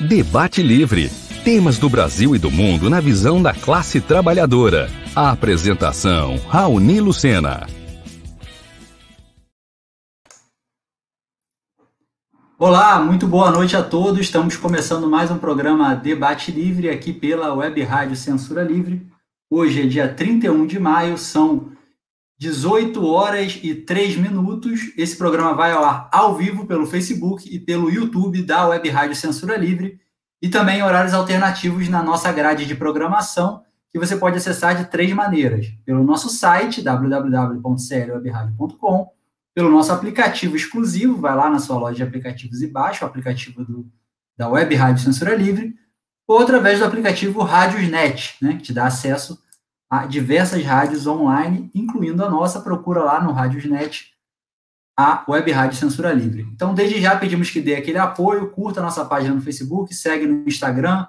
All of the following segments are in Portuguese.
Debate Livre. Temas do Brasil e do mundo na visão da classe trabalhadora. A apresentação, Raoni Lucena. Olá, muito boa noite a todos. Estamos começando mais um programa Debate Livre aqui pela Web Rádio Censura Livre. Hoje é dia 31 de maio, são 18 horas e 3 minutos. Esse programa vai ao ar ao vivo pelo Facebook e pelo YouTube da Web Rádio Censura Livre e também horários alternativos na nossa grade de programação, que você pode acessar de três maneiras: pelo nosso site www.clwebradio.com, pelo nosso aplicativo exclusivo, vai lá na sua loja de aplicativos e baixa o aplicativo do, da Web Rádio Censura Livre, ou através do aplicativo Rádiosnet, né, que te dá acesso diversas rádios online, incluindo a nossa, procura lá no Rádiosnet a Web Rádio Censura Livre. Então, desde já pedimos que dê aquele apoio, curta a nossa página no Facebook, segue no Instagram,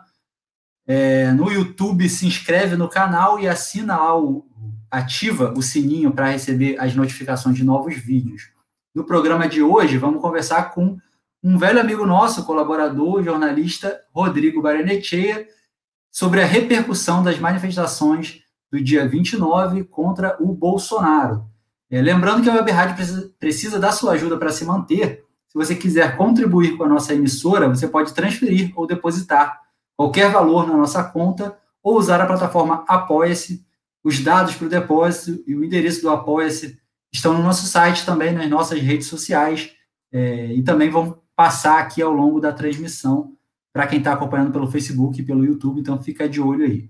é, no YouTube, se inscreve no canal e assina lá o, ativa o sininho para receber as notificações de novos vídeos. No programa de hoje, vamos conversar com um velho amigo nosso, colaborador, jornalista Rodrigo Baranechea, sobre a repercussão das manifestações do dia 29 contra o Bolsonaro. É, lembrando que a Web Rádio precisa, precisa da sua ajuda para se manter. Se você quiser contribuir com a nossa emissora, você pode transferir ou depositar qualquer valor na nossa conta ou usar a plataforma Apoia-se. Os dados para o depósito e o endereço do Apoia-se estão no nosso site também, nas nossas redes sociais, é, e também vão passar aqui ao longo da transmissão para quem está acompanhando pelo Facebook e pelo YouTube, então fica de olho aí.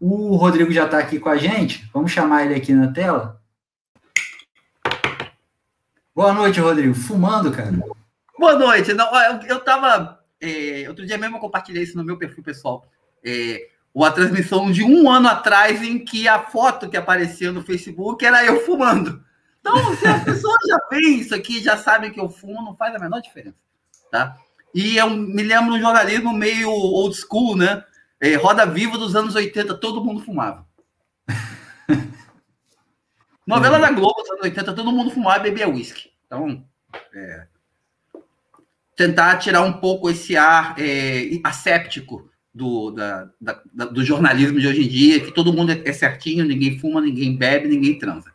O Rodrigo já está aqui com a gente. Vamos chamar ele aqui na tela. Boa noite, Rodrigo. Fumando, cara? Boa noite. Não, eu estava. É, outro dia mesmo eu compartilhei isso no meu perfil pessoal. É, uma transmissão de um ano atrás em que a foto que aparecia no Facebook era eu fumando. Então, se as pessoas já veem isso aqui, já sabem que eu fumo, não faz a menor diferença. Tá? E eu me lembro de um jornalismo meio old school, né? É, Roda Viva dos anos 80, todo mundo fumava. Novela da Globo dos anos 80, todo mundo fumava e bebia uísque. Então, é, tentar tirar um pouco esse ar é, asséptico do, da, da, do jornalismo de hoje em dia, que todo mundo é certinho, ninguém fuma, ninguém bebe, ninguém transa.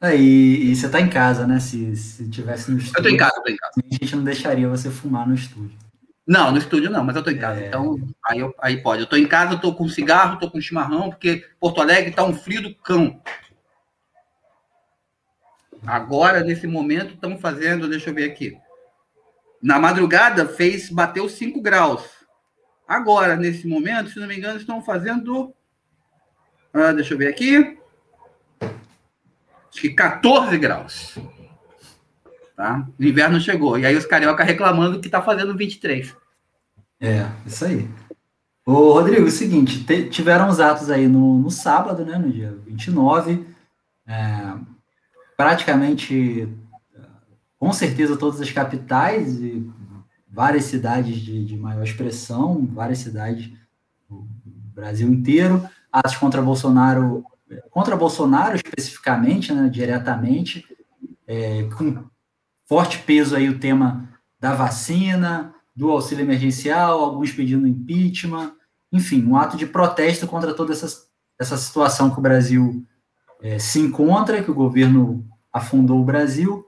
É, e, e, você está em casa, né? Se, se tivesse no estúdio. Eu tô em casa, tô em casa. A gente não deixaria você fumar no estúdio. Não, no estúdio não, mas eu tô em casa. É... Então, aí, eu, aí pode. Eu tô em casa, eu tô com cigarro, tô com chimarrão, porque Porto Alegre tá um frio do cão. Agora, nesse momento, estamos fazendo, deixa eu ver aqui. Na madrugada, fez, bateu 5 graus. Agora, nesse momento, se não me engano, estão fazendo. Ah, deixa eu ver aqui. Acho que 14 graus. Tá? O inverno chegou. E aí os carioca reclamando que tá fazendo 23. É, isso aí. Ô, Rodrigo, é o seguinte, te, tiveram os atos aí no, no sábado, né, no dia 29, é, praticamente, com certeza, todas as capitais e várias cidades de, de maior expressão, várias cidades do Brasil inteiro, atos contra Bolsonaro, contra Bolsonaro especificamente, né, diretamente, é, com forte peso aí o tema da vacina, do auxílio emergencial, alguns pedindo impeachment, enfim, um ato de protesto contra toda essa, essa situação que o Brasil é, se encontra, que o governo afundou o Brasil.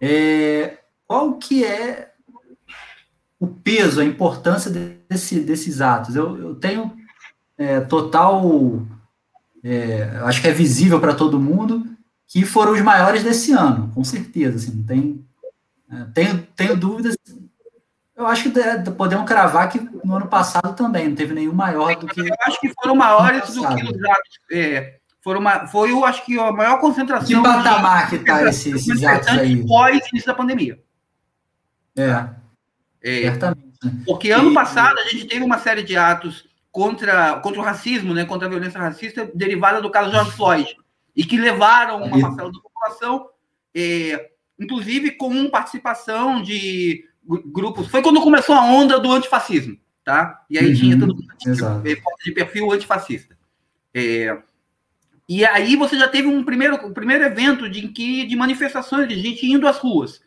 É, qual que é o peso, a importância desse, desses atos? Eu, eu tenho é, total, é, acho que é visível para todo mundo, que foram os maiores desse ano, com certeza. Assim, não tem, é, tenho, tenho dúvidas. Eu acho que podemos cravar que no ano passado também não teve nenhum maior do que. Eu acho que foram maiores do que os atos. É, foram uma, foi, eu acho que a maior concentração. Que patamar que está esse, esses atos aí? Pós início da pandemia. É. é certamente. Né? Porque ano e, passado a gente teve uma série de atos contra, contra o racismo, né, contra a violência racista, derivada do caso George Floyd e que levaram uma parcela da população, é, inclusive com participação de grupos. Foi quando começou a onda do antifascismo, tá? E aí uhum, tinha todo mundo de perfil antifascista. É, e aí você já teve um primeiro, um primeiro evento de, que, de manifestações de gente indo às ruas.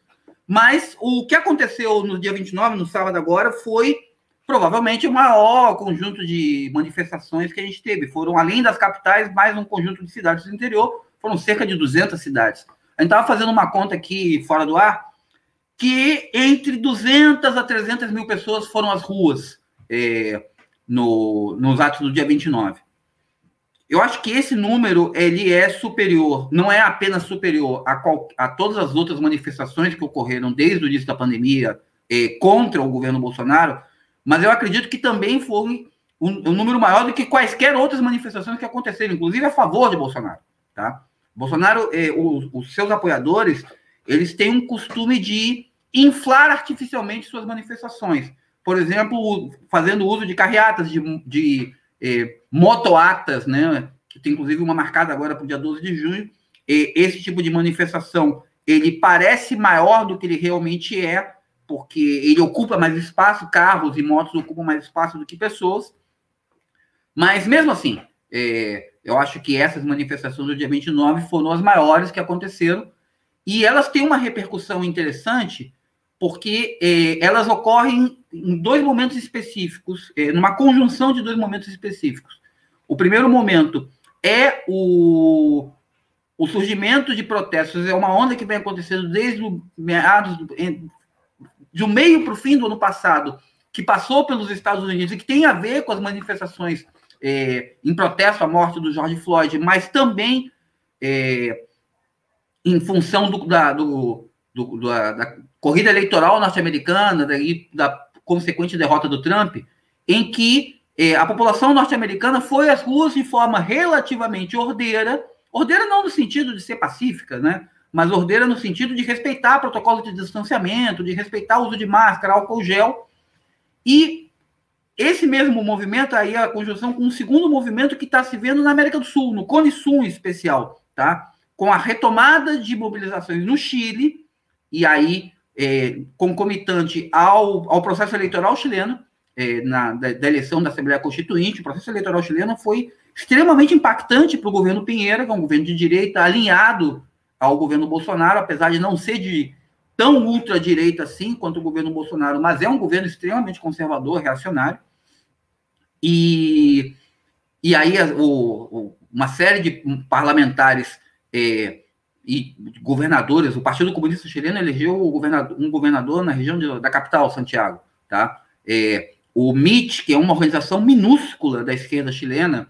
Mas o que aconteceu no dia 29, no sábado agora, foi provavelmente o maior conjunto de manifestações que a gente teve. Foram, além das capitais, mais um conjunto de cidades do interior, foram cerca de 200 cidades. A gente estava fazendo uma conta aqui fora do ar, que entre 200 a 300 mil pessoas foram às ruas é, no, nos atos do dia 29. Eu acho que esse número ele é superior, não é apenas superior a, qual, a todas as outras manifestações que ocorreram desde o início da pandemia é, contra o governo Bolsonaro, mas eu acredito que também foi um, um, número maior do que quaisquer outras manifestações que aconteceram, inclusive a favor de Bolsonaro. Tá? Bolsonaro, é, os, os seus apoiadores, eles têm um costume de inflar artificialmente suas manifestações. Por exemplo, fazendo uso de carreatas, de, de eh, motoatas, né? Que tem inclusive uma marcada agora para o dia 12 de junho. E esse tipo de manifestação, ele parece maior do que ele realmente é, porque ele ocupa mais espaço, carros e motos ocupam mais espaço do que pessoas. Mas mesmo assim, é, eu acho que essas manifestações do dia 29 foram as maiores que aconteceram, e elas têm uma repercussão interessante, porque é, elas ocorrem em dois momentos específicos, é, numa conjunção de dois momentos específicos. O primeiro momento é o, o surgimento de protestos, é uma onda que vem acontecendo desde meados do, meio para o fim do ano passado, que passou pelos Estados Unidos e que tem a ver com as manifestações é, em protesto à morte do George Floyd, mas também é, em função do, da, do, do, da, da, corrida eleitoral norte-americana, da, da consequente derrota do Trump, em que é, a população norte-americana foi às ruas de forma relativamente ordeira, ordeira não no sentido de ser pacífica, né? Mas ordeira no sentido de respeitar protocolo de distanciamento, de respeitar o uso de máscara, álcool gel, e esse mesmo movimento aí, a conjunção com um segundo movimento que está se vendo na América do Sul, no Cone Sul em especial, tá? Com a retomada de mobilizações no Chile, e aí, é, concomitante ao, ao processo eleitoral chileno, é, na, da, da, eleição da Assembleia Constituinte, o processo eleitoral chileno foi extremamente impactante para o governo Pinheira, que é um governo de direita alinhado ao governo Bolsonaro, apesar de não ser de tão ultradireita assim quanto o governo Bolsonaro, mas é um governo extremamente conservador, reacionário. E, e aí o, o, uma série de parlamentares é, e governadores, o Partido Comunista Chileno elegeu governador, um governador na região de, da capital, Santiago. Tá? É, o MIT, que é uma organização minúscula da esquerda chilena,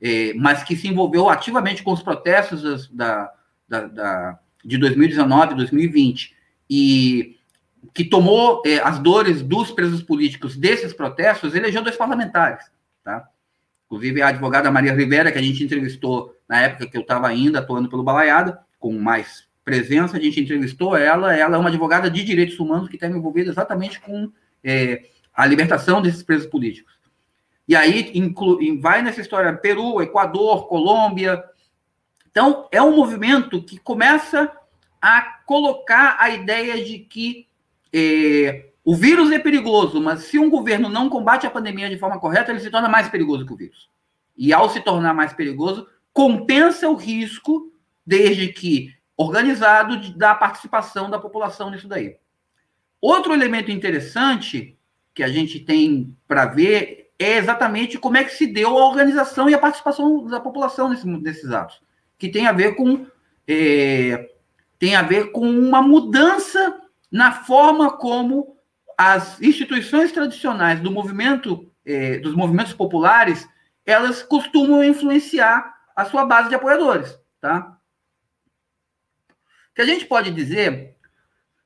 é, mas que se envolveu ativamente com os protestos da, da, da de 2019 e 2020, e que tomou é, as dores dos presos políticos desses protestos, elegeu dois parlamentares, tá? Inclusive a advogada Maria Rivera, que a gente entrevistou na época que eu estava ainda atuando pelo Balaiada, com mais presença, a gente entrevistou ela, ela é uma advogada de direitos humanos que está envolvida exatamente com é, a libertação desses presos políticos. E aí inclu, vai nessa história Peru, Equador, Colômbia. Então, é um movimento que começa a colocar a ideia de que é, o vírus é perigoso, mas se um governo não combate a pandemia de forma correta, ele se torna mais perigoso que o vírus. E ao se tornar mais perigoso, compensa o risco, desde que organizado, da participação da população nisso daí. Outro elemento interessante que a gente tem para ver é exatamente como é que se deu a organização e a participação da população nesse, nesses atos, que tem a ver com é, tem a ver com uma mudança na forma como as instituições tradicionais do movimento, eh, dos movimentos populares, elas costumam influenciar a sua base de apoiadores, tá? O que a gente pode dizer,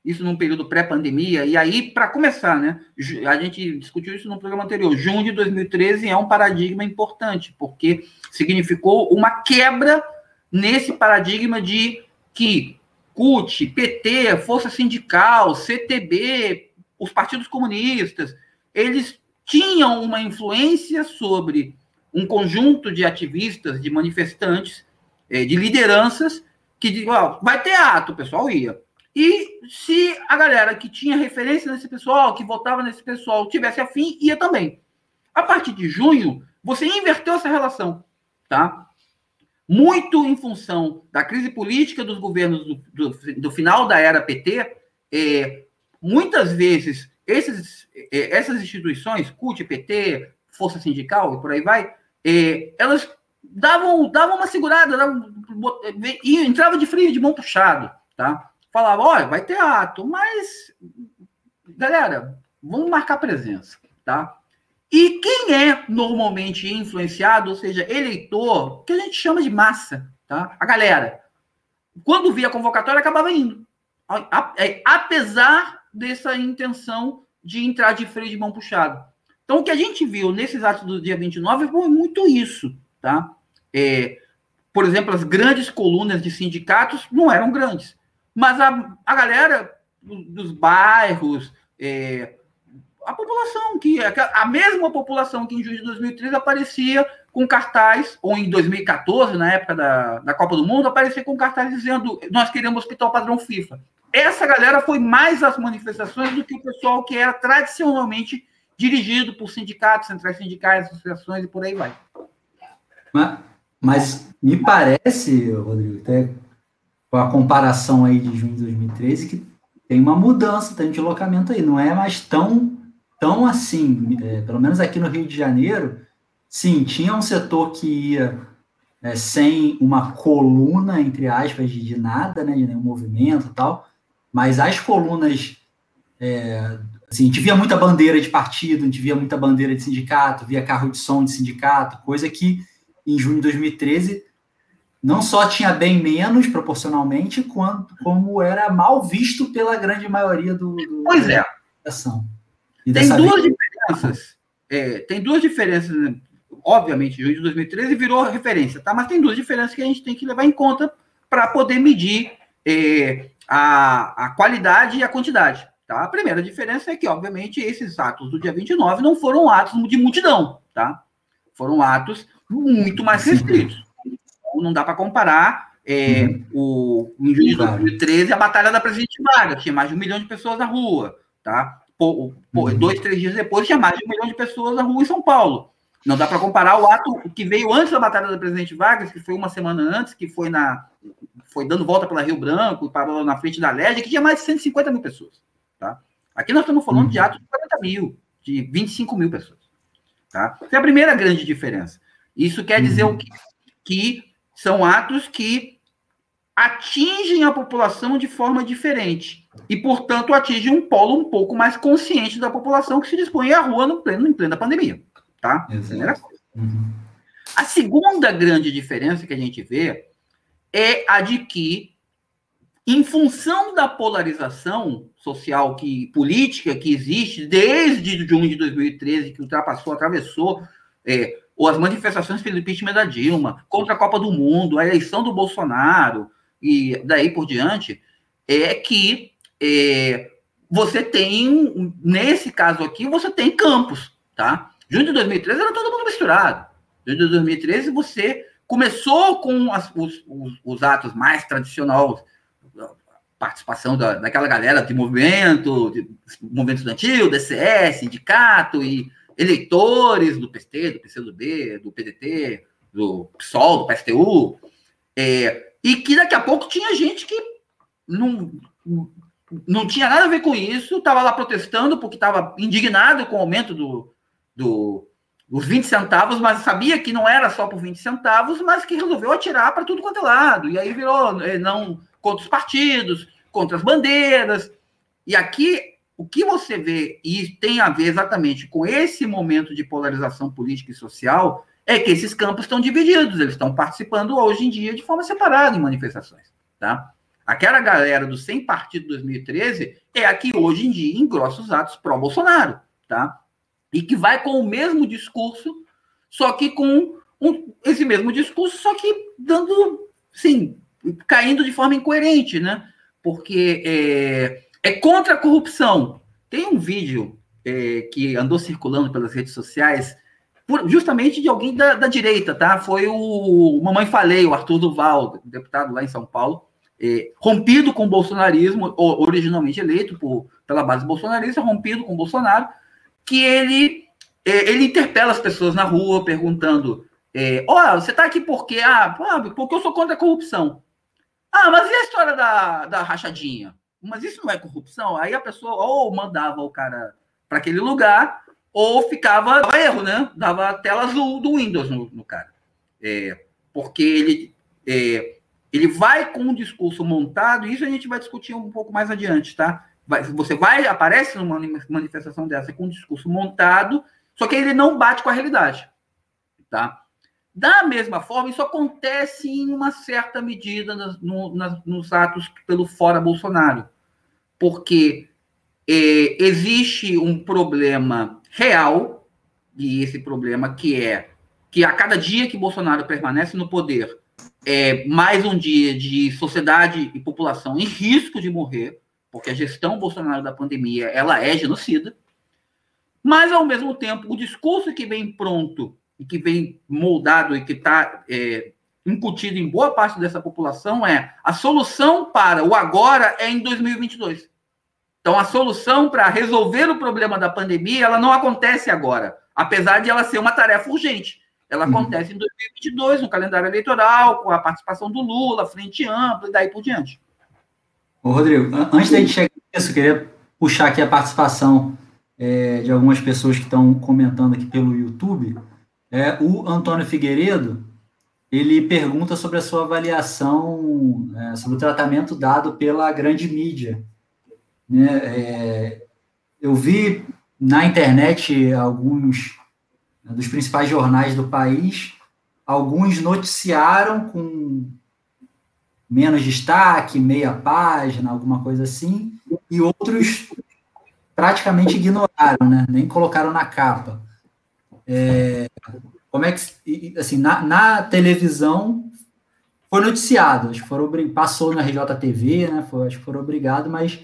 isso num período pré-pandemia, e aí, para começar, né, a gente discutiu isso no programa anterior, junho de 2013 é um paradigma importante, porque significou uma quebra nesse paradigma de que CUT, PT, Força Sindical, CTB, os partidos comunistas, eles tinham uma influência sobre um conjunto de ativistas, de manifestantes, eh, de lideranças, que ó, vai ter ato, o pessoal ia. E se a galera que tinha referência nesse pessoal, que votava nesse pessoal, tivesse afim, ia também. A partir de junho, você inverteu essa relação, tá? Muito em função da crise política dos governos do, do, do final da era PT, é, muitas vezes esses, é, essas instituições, CUT, PT, Força Sindical e por aí vai, é, elas davam, davam uma segurada, davam, e entrava de frio, de mão puxado, tá? Falava, olha, vai ter ato, mas, galera, vamos marcar presença, tá? E quem é normalmente influenciado, ou seja, eleitor, que a gente chama de massa, tá? A galera, quando via a convocatória, acabava indo. É, apesar dessa intenção de entrar de freio de mão puxado. Então, o que a gente viu nesses atos do dia 29 foi muito isso, tá? É, por exemplo, as grandes colunas de sindicatos não eram grandes, mas a, a galera dos bairros, é, a população, que é a mesma população que em junho de 2013 aparecia com cartaz, ou em 2014, na época da, da Copa do Mundo, aparecia com cartaz dizendo nós queremos hospital padrão FIFA. Essa galera foi mais às manifestações do que o pessoal que era tradicionalmente dirigido por sindicatos, centrais sindicais, associações e por aí vai. Mas, mas me parece, Rodrigo, até com a comparação aí de junho de 2013, que tem uma mudança, tem um deslocamento aí, não é mais tão, tão assim, é, pelo menos aqui no Rio de Janeiro, sim, tinha um setor que ia é, sem uma coluna, entre aspas, de, de nada, né, de nenhum movimento e tal, mas as colunas, é, assim, a gente via muita bandeira de partido, a gente via muita bandeira de sindicato, via carro de som de sindicato, coisa que em junho de 2013 não só tinha bem menos proporcionalmente, quanto, como era mal visto pela grande maioria do, do pois é. Ação. Tem duas vez... diferenças. É, tem duas diferenças. Né? Obviamente, junho de 2013 virou referência, tá? Mas tem duas diferenças que a gente tem que levar em conta para poder medir é, a, a qualidade e a quantidade. Tá? A primeira diferença é que, obviamente, esses atos do dia 29 não foram atos de multidão, tá? Foram atos muito mais restritos. Então, não dá para comparar é, uhum. o, em junho de 2013 a Batalha da Presidente Vargas, tinha mais de um milhão de pessoas na rua, tá? Uhum. Dois, três dias depois tinha mais de um milhão de pessoas na rua em São Paulo. Não dá para comparar o ato que veio antes da Batalha da Presidente Vargas, que foi uma semana antes, que foi na foi dando volta pela Rio Branco, parou na frente da LED, que tinha mais de 150 mil pessoas. Tá? Aqui nós estamos falando uhum. de atos de 40 mil, de 25 mil pessoas. Tá? Essa é a primeira grande diferença. Isso quer dizer uhum. o quê? Que são atos que atingem a população de forma diferente e, portanto, atingem um polo um pouco mais consciente da população que se dispõe à rua no pleno, em plena pandemia. Tá? Uhum. A segunda grande diferença que a gente vê é a de que, em função da polarização social que política que existe desde junho de 2013, que ultrapassou, atravessou é, ou as manifestações pelo impeachment da Dilma, contra a Copa do Mundo, a eleição do Bolsonaro e daí por diante, é que é, você tem, nesse caso aqui, você tem campos, tá? Junho de 2013 era todo mundo misturado. Junho de 2013 você começou com as, os, os, os, atos mais tradicionais, participação da, daquela galera de movimento, de movimento estudantil, DCS, sindicato e eleitores do PT, do PCdoB, do PDT, do PSOL, do PSTU, é, e que daqui a pouco tinha gente que não, não tinha nada a ver com isso, estava lá protestando porque estava indignado com o aumento do, do, os 20 centavos, mas sabia que não era só por 20 centavos, mas que resolveu atirar para tudo quanto é lado. E aí virou eh, não contra os partidos, contra as bandeiras. E aqui o que você vê e tem a ver exatamente com esse momento de polarização política e social é que esses campos estão divididos, eles estão participando hoje em dia de forma separada em manifestações, tá? Aquela galera do sem partido 2013 é a que hoje em dia engrossa os atos pró-Bolsonaro, tá? e que vai com o mesmo discurso, só que com um, esse mesmo discurso, só que dando, sim, caindo de forma incoerente, né? Porque é, é contra a corrupção. Tem um vídeo é, que andou circulando pelas redes sociais, por, justamente de alguém da, da, direita, tá? Foi o Mamãe Falei, o Arthur Duval, deputado lá em São Paulo, é, rompido com o bolsonarismo, originalmente eleito por, pela base bolsonarista, rompido com o Bolsonaro, que ele, é, ele interpela as pessoas na rua perguntando: é, Ó, você está aqui por quê? Ah, porque eu sou contra a corrupção. Ah, mas e a história da, da rachadinha? mas isso não é corrupção? Aí a pessoa ou mandava o cara para aquele lugar, ou ficava dava erro, né? Dava tela azul do Windows no, no cara. É, porque ele, é, ele vai com um discurso montado, e isso a gente vai discutir um pouco mais adiante, tá? Vai, você vai, aparece numa manifestação dessa com um discurso montado, só que ele não bate com a realidade, tá? Da mesma forma, isso acontece em uma certa medida nas, no, nas, nos atos pelo fora Bolsonaro, porque é, existe um problema real, e esse problema que é que a cada dia que Bolsonaro permanece no poder, é mais um dia de sociedade e população em risco de morrer, porque a gestão Bolsonaro da pandemia ela é genocida, mas ao mesmo tempo o discurso que vem pronto e que vem moldado e que está é, incutido em boa parte dessa população é a solução para o agora é em 2022. Então, a solução para resolver o problema da pandemia, ela não acontece agora, apesar de ela ser uma tarefa urgente. Ela uhum. acontece em 2022, no calendário eleitoral, com a participação do Lula, frente ampla e daí por diante. Ô, Rodrigo, antes da gente chegar nisso, eu queria puxar aqui a participação é, de algumas pessoas que estão comentando aqui pelo YouTube. É, o Antônio Figueiredo, ele pergunta sobre a sua avaliação é, sobre o tratamento dado pela grande mídia. Né? É, eu vi na internet alguns né, dos principais jornais do país, alguns noticiaram com menos destaque, meia página, alguma coisa assim, e outros praticamente ignoraram, né? nem colocaram na capa. É, como é que, assim, na, na, televisão foi noticiado, acho que foram, passou na RJTV, né, foi, acho que foram obrigados, mas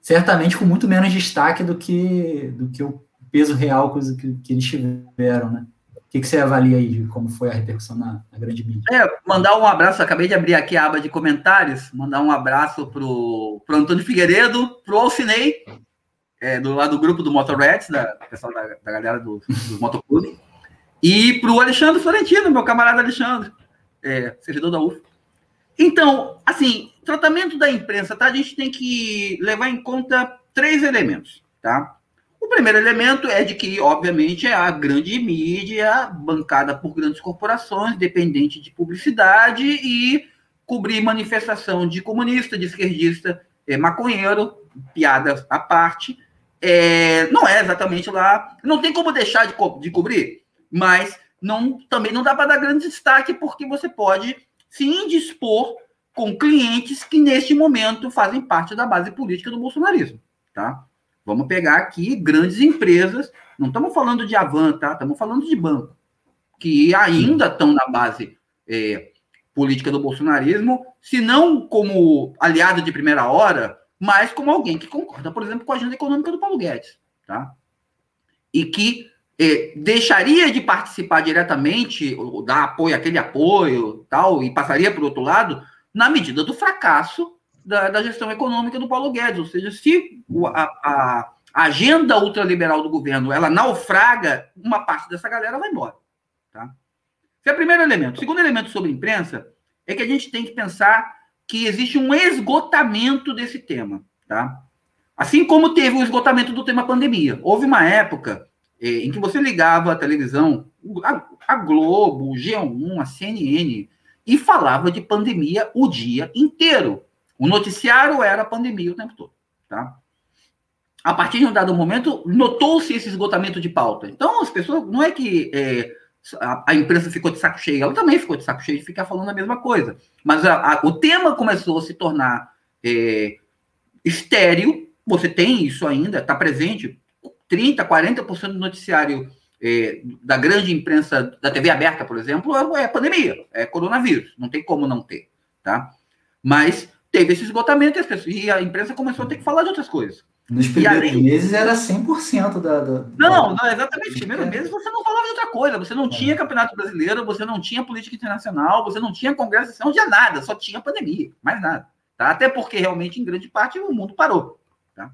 certamente com muito menos destaque do que, do que o peso real que, que eles tiveram, né? O que, que você avalia aí de como foi a repercussão na, na, grande mídia? É, mandar um abraço, acabei de abrir aqui a aba de comentários, mandar um abraço pro, pro Antônio Figueiredo, pro Alcinei, é, do lado do grupo do Motorreds, da pessoal da, da galera do, do Motoclube, e para o Alexandre Florentino, meu camarada Alexandre, é, servidor da UF. Então, assim, tratamento da imprensa, tá? A gente tem que levar em conta três elementos, tá? O primeiro elemento é de que, obviamente, é a grande mídia bancada por grandes corporações, dependente de publicidade e cobrir manifestação de comunista, de esquerdista, é, maconheiro, piadas à parte, é, não é exatamente lá. Não tem como deixar de, co de cobrir, mas não, também não dá para dar grande destaque, porque você pode se indispor com clientes que, neste momento, fazem parte da base política do bolsonarismo. Tá? Vamos pegar aqui grandes empresas, não estamos falando de Avan, tá? Estamos falando de banco, que ainda estão na base é, política do bolsonarismo, se não como aliado de primeira hora, mas como alguém que concorda, por exemplo, com a agenda econômica do Paulo Guedes, tá? E que eh, deixaria de participar diretamente, ou dar apoio, aquele apoio, tal, e passaria para o outro lado, na medida do fracasso da, da, gestão econômica do Paulo Guedes. Ou seja, se a, a, agenda ultraliberal do governo ela naufraga, uma parte dessa galera vai embora, tá? Esse é o primeiro elemento. O segundo elemento sobre imprensa é que a gente tem que pensar que existe um esgotamento desse tema, tá? Assim como teve o esgotamento do tema pandemia. Houve uma época eh, em que você ligava a televisão, a Globo, o G1, a CNN, e falava de pandemia o dia inteiro. O noticiário era pandemia o tempo todo, tá? A partir de um dado momento, notou-se esse esgotamento de pauta. Então, as pessoas, não é que eh, a, a, imprensa ficou de saco cheio, ela também ficou de saco cheio de ficar falando a mesma coisa. Mas a, a, o tema começou a se tornar é, estéreo, você tem isso ainda, está presente, 30%, 40% do noticiário é, da grande imprensa, da TV aberta, por exemplo, é, é pandemia, é coronavírus, não tem como não ter, tá? Mas teve esse esgotamento e, pessoas, e a imprensa começou a ter que falar de outras coisas. Nos primeiros além... meses era 100% da, da. Não, não, exatamente. Nos primeiros meses você não falava de outra coisa. Você não é. tinha campeonato brasileiro, você não tinha política internacional, você não tinha congresso, você não tinha nada, só tinha pandemia, mais nada. Tá? Até porque realmente, em grande parte, o mundo parou. Tá?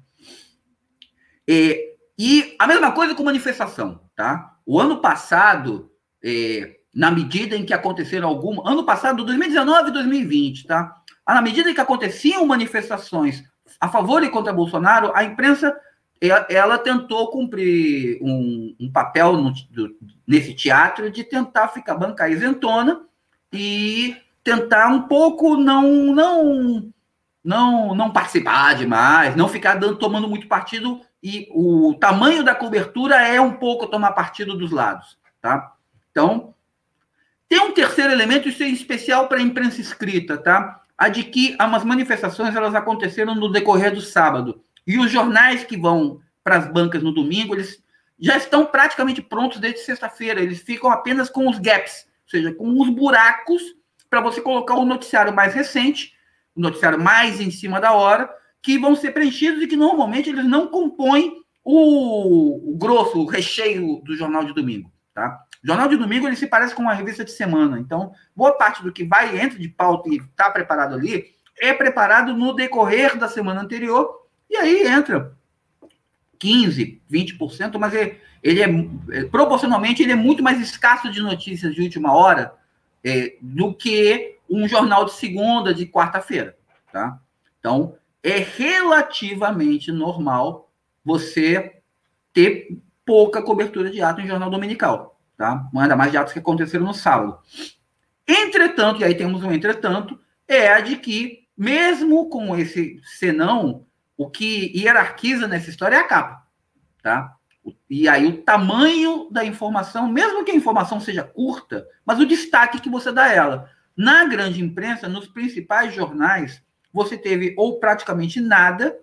E, e a mesma coisa com manifestação. Tá? O ano passado, é, na medida em que aconteceram algumas. Ano passado, 2019 e 2020, tá? Na medida em que aconteciam manifestações a favor e contra Bolsonaro, a imprensa ela tentou cumprir um, um papel no, do, nesse teatro de tentar ficar bancar isentona e tentar um pouco não não não não participar demais, não ficar dando, tomando muito partido e o tamanho da cobertura é um pouco tomar partido dos lados, tá? Então, tem um terceiro elemento, isso é especial para a imprensa escrita, tá? A de que as manifestações elas aconteceram no decorrer do sábado. E os jornais que vão para as bancas no domingo, eles já estão praticamente prontos desde sexta-feira. Eles ficam apenas com os gaps, ou seja, com os buracos para você colocar o noticiário mais recente, o noticiário mais em cima da hora, que vão ser preenchidos e que normalmente eles não compõem o, o grosso, o recheio do jornal de domingo, tá? O jornal de domingo ele se parece com uma revista de semana, então boa parte do que vai entra de pauta e está preparado ali é preparado no decorrer da semana anterior e aí entra 15, 20%, mas ele, ele é, proporcionalmente ele é muito mais escasso de notícias de última hora é, do que um jornal de segunda, de quarta-feira, tá? Então, é relativamente normal você ter pouca cobertura de ato em jornal dominical, tá? Ainda mais de atos que aconteceram no sábado. Entretanto, e aí temos um entretanto, é a de que, mesmo com esse senão, o que hierarquiza nessa história é a capa, tá? E aí o tamanho da informação, mesmo que a informação seja curta, mas o destaque que você dá a ela. Na grande imprensa, nos principais jornais, você teve ou praticamente nada.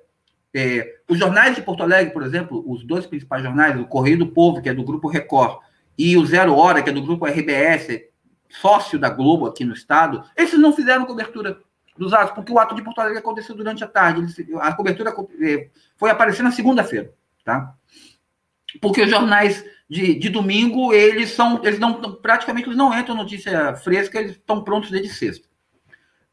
É, os jornais de Porto Alegre, por exemplo, os dois principais jornais, o Correio do Povo, que é do Grupo Record, e o Zero Hora, que é do Grupo RBS, sócio da Globo aqui no estado, esses não fizeram cobertura dos atos, porque o ato de Porto Alegre aconteceu durante a tarde. A cobertura é, foi aparecer na segunda-feira, tá? Porque os jornais de, de domingo, eles são, eles não, praticamente eles não entram notícia fresca, eles estão prontos desde sexta.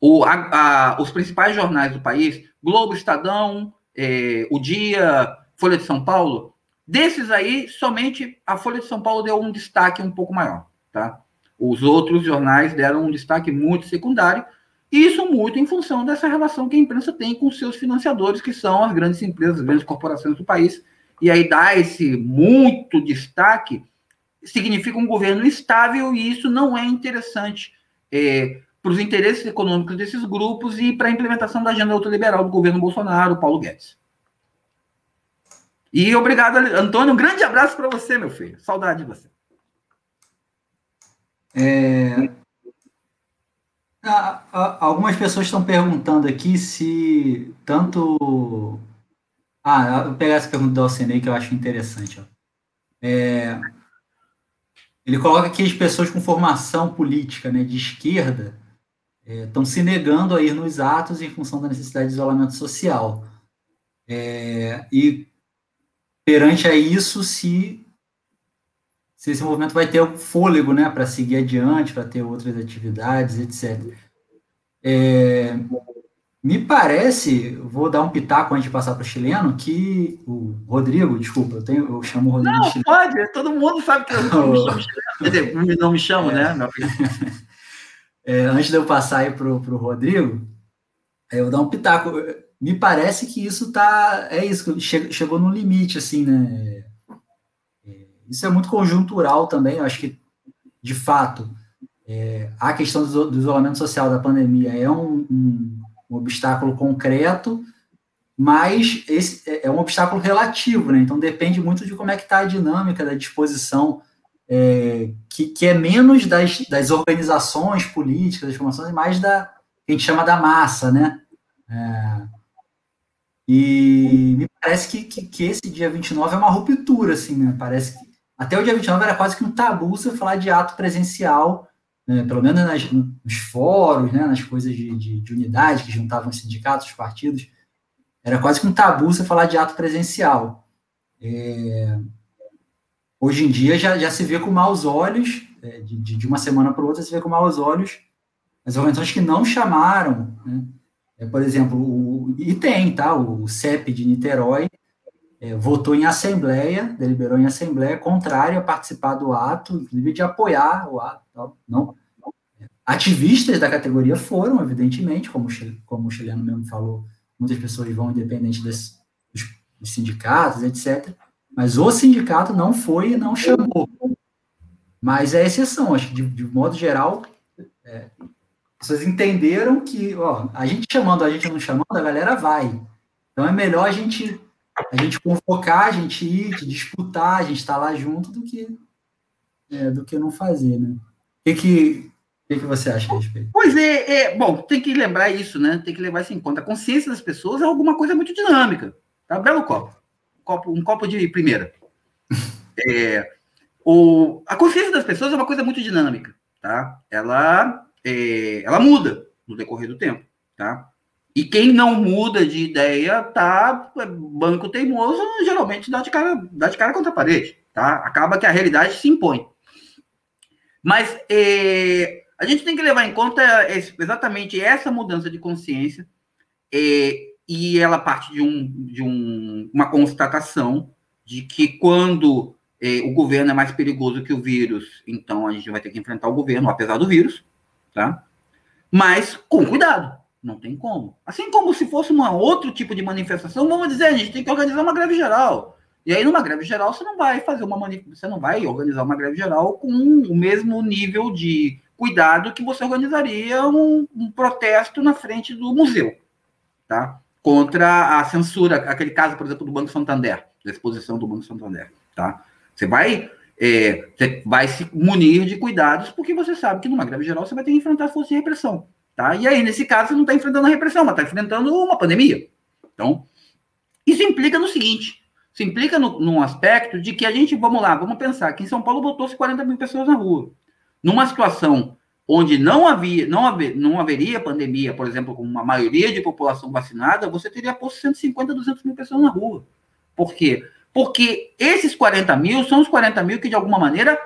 O, a, a, os principais jornais do país, Globo, Estadão, é, O Dia, Folha de São Paulo, desses aí, somente a Folha de São Paulo deu um destaque um pouco maior, tá? Os outros jornais deram um destaque muito secundário, isso muito em função dessa relação que a imprensa tem com seus financiadores, que são as grandes empresas, as grandes corporações do país. E aí dar esse muito destaque significa um governo estável e isso não é interessante é, para os interesses econômicos desses grupos e para a implementação da agenda ultraliberal do governo Bolsonaro, Paulo Guedes. E obrigado, Antônio. Um grande abraço para você, meu filho. Saudade de você. É, algumas pessoas estão perguntando aqui se tanto. Ah, vou pegar essa pergunta do Alcenei que eu acho interessante. É, ele coloca que as pessoas com formação política né, de esquerda estão é, se negando a ir nos atos em função da necessidade de isolamento social. É, e perante a isso, se se esse movimento vai ter fôlego né, para seguir adiante, para ter outras atividades, etc. É, me parece, vou dar um pitaco antes de passar para o chileno, que o Rodrigo, desculpa, eu, tenho, eu chamo o Rodrigo Não, pode, todo mundo sabe que eu não me chamo chileno. Quer dizer, não me chamo, é. né? É, antes de eu passar aí para o Rodrigo, eu vou dar um pitaco. Me parece que isso tá. É isso, chegou no limite, assim, né? Isso é muito conjuntural também, eu acho que, de fato, é, a questão do, do, isolamento social da pandemia é um, um, um obstáculo concreto, mas esse é, é um obstáculo relativo, né? Então depende muito de como é que está a dinâmica da disposição, é, que, que é menos das, das organizações políticas, das formações, e mais da que a gente chama da massa, né? É, e me parece que, que, que, esse dia 29 é uma ruptura, assim, né? Parece que até o dia 29 era quase que um tabu você falar de ato presencial, né, pelo menos nas, nos fóruns, né, nas coisas de, de, de, unidade que juntavam os sindicatos, os partidos. Era quase que um tabu você falar de ato presencial. É, hoje em dia já, já se vê com maus olhos, é, de, de, uma semana para outra se vê com maus olhos as organizações que não chamaram, né, é, por exemplo, o, e tem, tá, o CEP de Niterói, é, votou em assembleia, deliberou em assembleia contrária a participar do ato, inclusive de apoiar o ato. Não, ativistas da categoria foram, evidentemente, como, como o chileno mesmo falou, muitas pessoas vão independente das, dos sindicatos, etc. Mas o sindicato não foi e não chamou. Mas é exceção, acho que de, de modo geral, é, pessoas entenderam que, ó, a gente chamando, a gente não chamando, a galera vai. Então é melhor a gente a gente convocar, a gente ir, disputar, a gente estar tá lá junto do que é, do que não fazer, né? O que que, que, que você acha a respeito? Pois é, é, bom, tem que lembrar isso, né? Tem que levar isso em conta. A consciência das pessoas é alguma coisa muito dinâmica. Tá? Belo copo. Copo, um copo de primeira. é, o, a consciência das pessoas é uma coisa muito dinâmica, tá? Ela, é, ela muda no decorrer do tempo, tá? E quem não muda de ideia tá banco teimoso, geralmente dá de cara, dá de cara contra a parede, tá? Acaba que a realidade se impõe. Mas é, a gente tem que levar em conta exatamente essa mudança de consciência é, e ela parte de, um, de um, uma constatação de que quando é, o governo é mais perigoso que o vírus, então a gente vai ter que enfrentar o governo, apesar do vírus, tá? Mas com cuidado, não tem como. Assim como se fosse um outro tipo de manifestação, vamos dizer, a gente tem que organizar uma greve geral. E aí, numa greve geral, você não vai fazer uma você não vai organizar uma greve geral com o mesmo nível de cuidado que você organizaria um, um protesto na frente do museu, tá? Contra a censura, aquele caso, por exemplo, do Banco Santander, da exposição do Banco Santander, tá? Você vai, é, você vai se munir de cuidados, porque você sabe que numa greve geral você vai ter que enfrentar força de repressão. Tá? E aí, nesse caso, você não está enfrentando a repressão, mas está enfrentando uma pandemia. Então, isso implica no seguinte: isso implica no, num aspecto de que a gente, vamos lá, vamos pensar que em São Paulo botou-se 40 mil pessoas na rua. Numa situação onde não havia, não, haver, não haveria pandemia, por exemplo, com uma maioria de população vacinada, você teria posto 150, 200 mil pessoas na rua. Por quê? Porque esses 40 mil são os 40 mil que, de alguma maneira,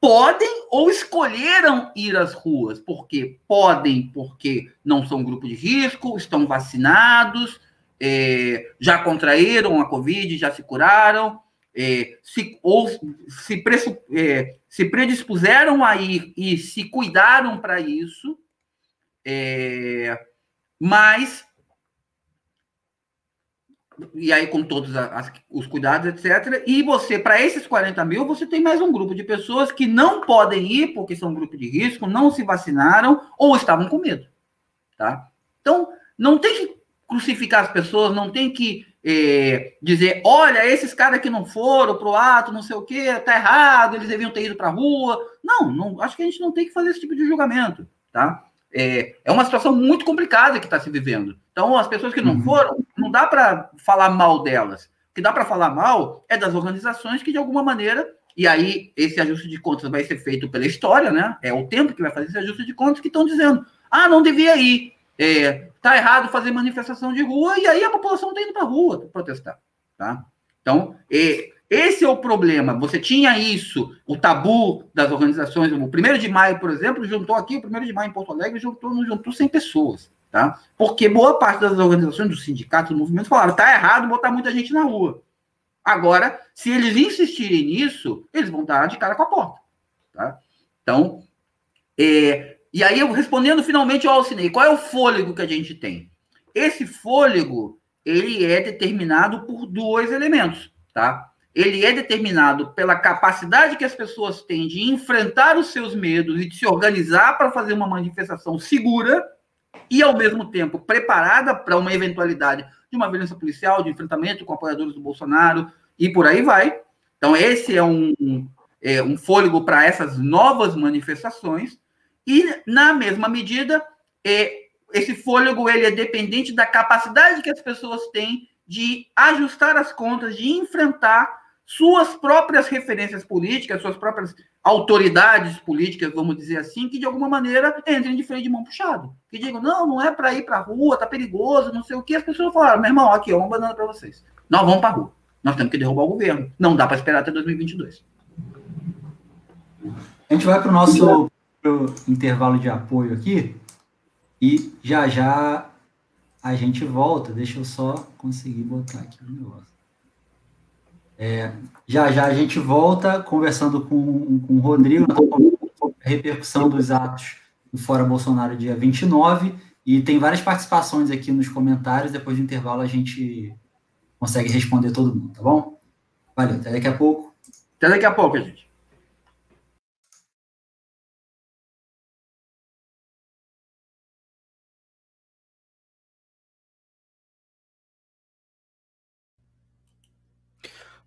podem ou escolheram ir às ruas. Porque podem, porque não são grupo de risco, estão vacinados, é, já contraíram a Covid, já se curaram, é, se, ou se, preço, é, se predispuseram a ir e se cuidaram para isso, é, mas e aí com todos as, os cuidados, etc. E você, para esses 40 mil, você tem mais um grupo de pessoas que não podem ir porque são grupo de risco, não se vacinaram ou estavam com medo, tá? Então, não tem que crucificar as pessoas, não tem que é, dizer, olha, esses caras que não foram pro ato, não sei o quê, tá errado, eles deviam ter ido para a rua. Não, não, acho que a gente não tem que fazer esse tipo de julgamento, tá? É, é uma situação muito complicada que está se vivendo. Então, as pessoas que não uhum. foram, não dá para falar mal delas. O que dá para falar mal é das organizações que, de alguma maneira, e aí esse ajuste de contas vai ser feito pela história, né? É o tempo que vai fazer esse ajuste de contas que estão dizendo: ah, não devia ir, é, tá errado fazer manifestação de rua, e aí a população está indo para rua protestar, tá? Então, é, esse é o problema. Você tinha isso, o tabu das organizações. O primeiro de maio, por exemplo, juntou aqui, o primeiro de maio em Porto Alegre, juntou, juntou 100 pessoas. Tá? Porque boa parte das organizações, dos sindicatos, do movimento, falaram: tá errado botar muita gente na rua. Agora, se eles insistirem nisso, eles vão dar de cara com a porta. Tá? Então, é, e aí, eu respondendo finalmente ao Alcinei, qual é o fôlego que a gente tem? Esse fôlego, ele é determinado por dois elementos, tá? Ele é determinado pela capacidade que as pessoas têm de enfrentar os seus medos e de se organizar para fazer uma manifestação segura, e, ao mesmo tempo, preparada para uma eventualidade de uma violência policial, de enfrentamento com apoiadores do Bolsonaro e por aí vai. Então, esse é um, um, é, um fôlego para essas novas manifestações. E, na mesma medida, é, esse fôlego ele é dependente da capacidade que as pessoas têm de ajustar as contas, de enfrentar suas próprias referências políticas, suas próprias autoridades políticas, vamos dizer assim, que de alguma maneira entrem de freio de mão puxado. Que digam, não, não é para ir para a rua, tá perigoso, não sei o que. As pessoas falaram, meu irmão, aqui, ó, uma banana para vocês. Nós vamos para a rua. Nós temos que derrubar o governo. Não dá para esperar até 2022. A gente vai para o nosso pro intervalo de apoio aqui e já já a gente volta. Deixa eu só conseguir botar aqui o negócio. É, já já a gente volta conversando com, com o Rodrigo, a repercussão dos atos do Fora Bolsonaro dia 29, E tem várias participações aqui nos comentários. Depois do intervalo a gente consegue responder todo mundo, tá bom? Valeu, até daqui a pouco. Até daqui a pouco, gente.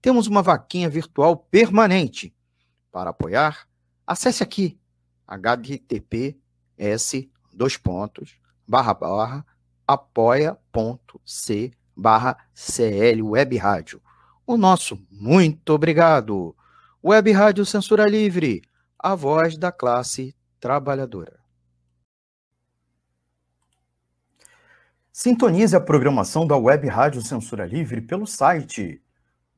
temos uma vaquinha virtual permanente. Para apoiar, acesse aqui https dois pontos barra barra apoia.c barra CL Web Rádio. O nosso muito obrigado. Web Rádio Censura Livre, a voz da classe trabalhadora. Sintonize a programação da Web Rádio Censura Livre pelo site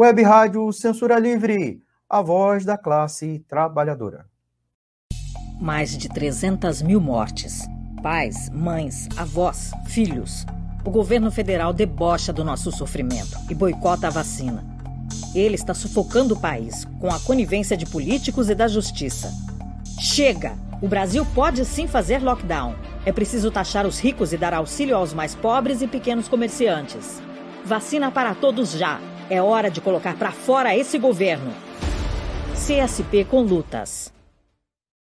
Web Rádio Censura Livre, a voz da classe trabalhadora. Mais de 300 mil mortes. Pais, mães, avós, filhos. O governo federal debocha do nosso sofrimento e boicota a vacina. Ele está sufocando o país com a conivência de políticos e da justiça. Chega! O Brasil pode sim fazer lockdown. É preciso taxar os ricos e dar auxílio aos mais pobres e pequenos comerciantes. Vacina para todos já é hora de colocar para fora esse governo. CSP com lutas.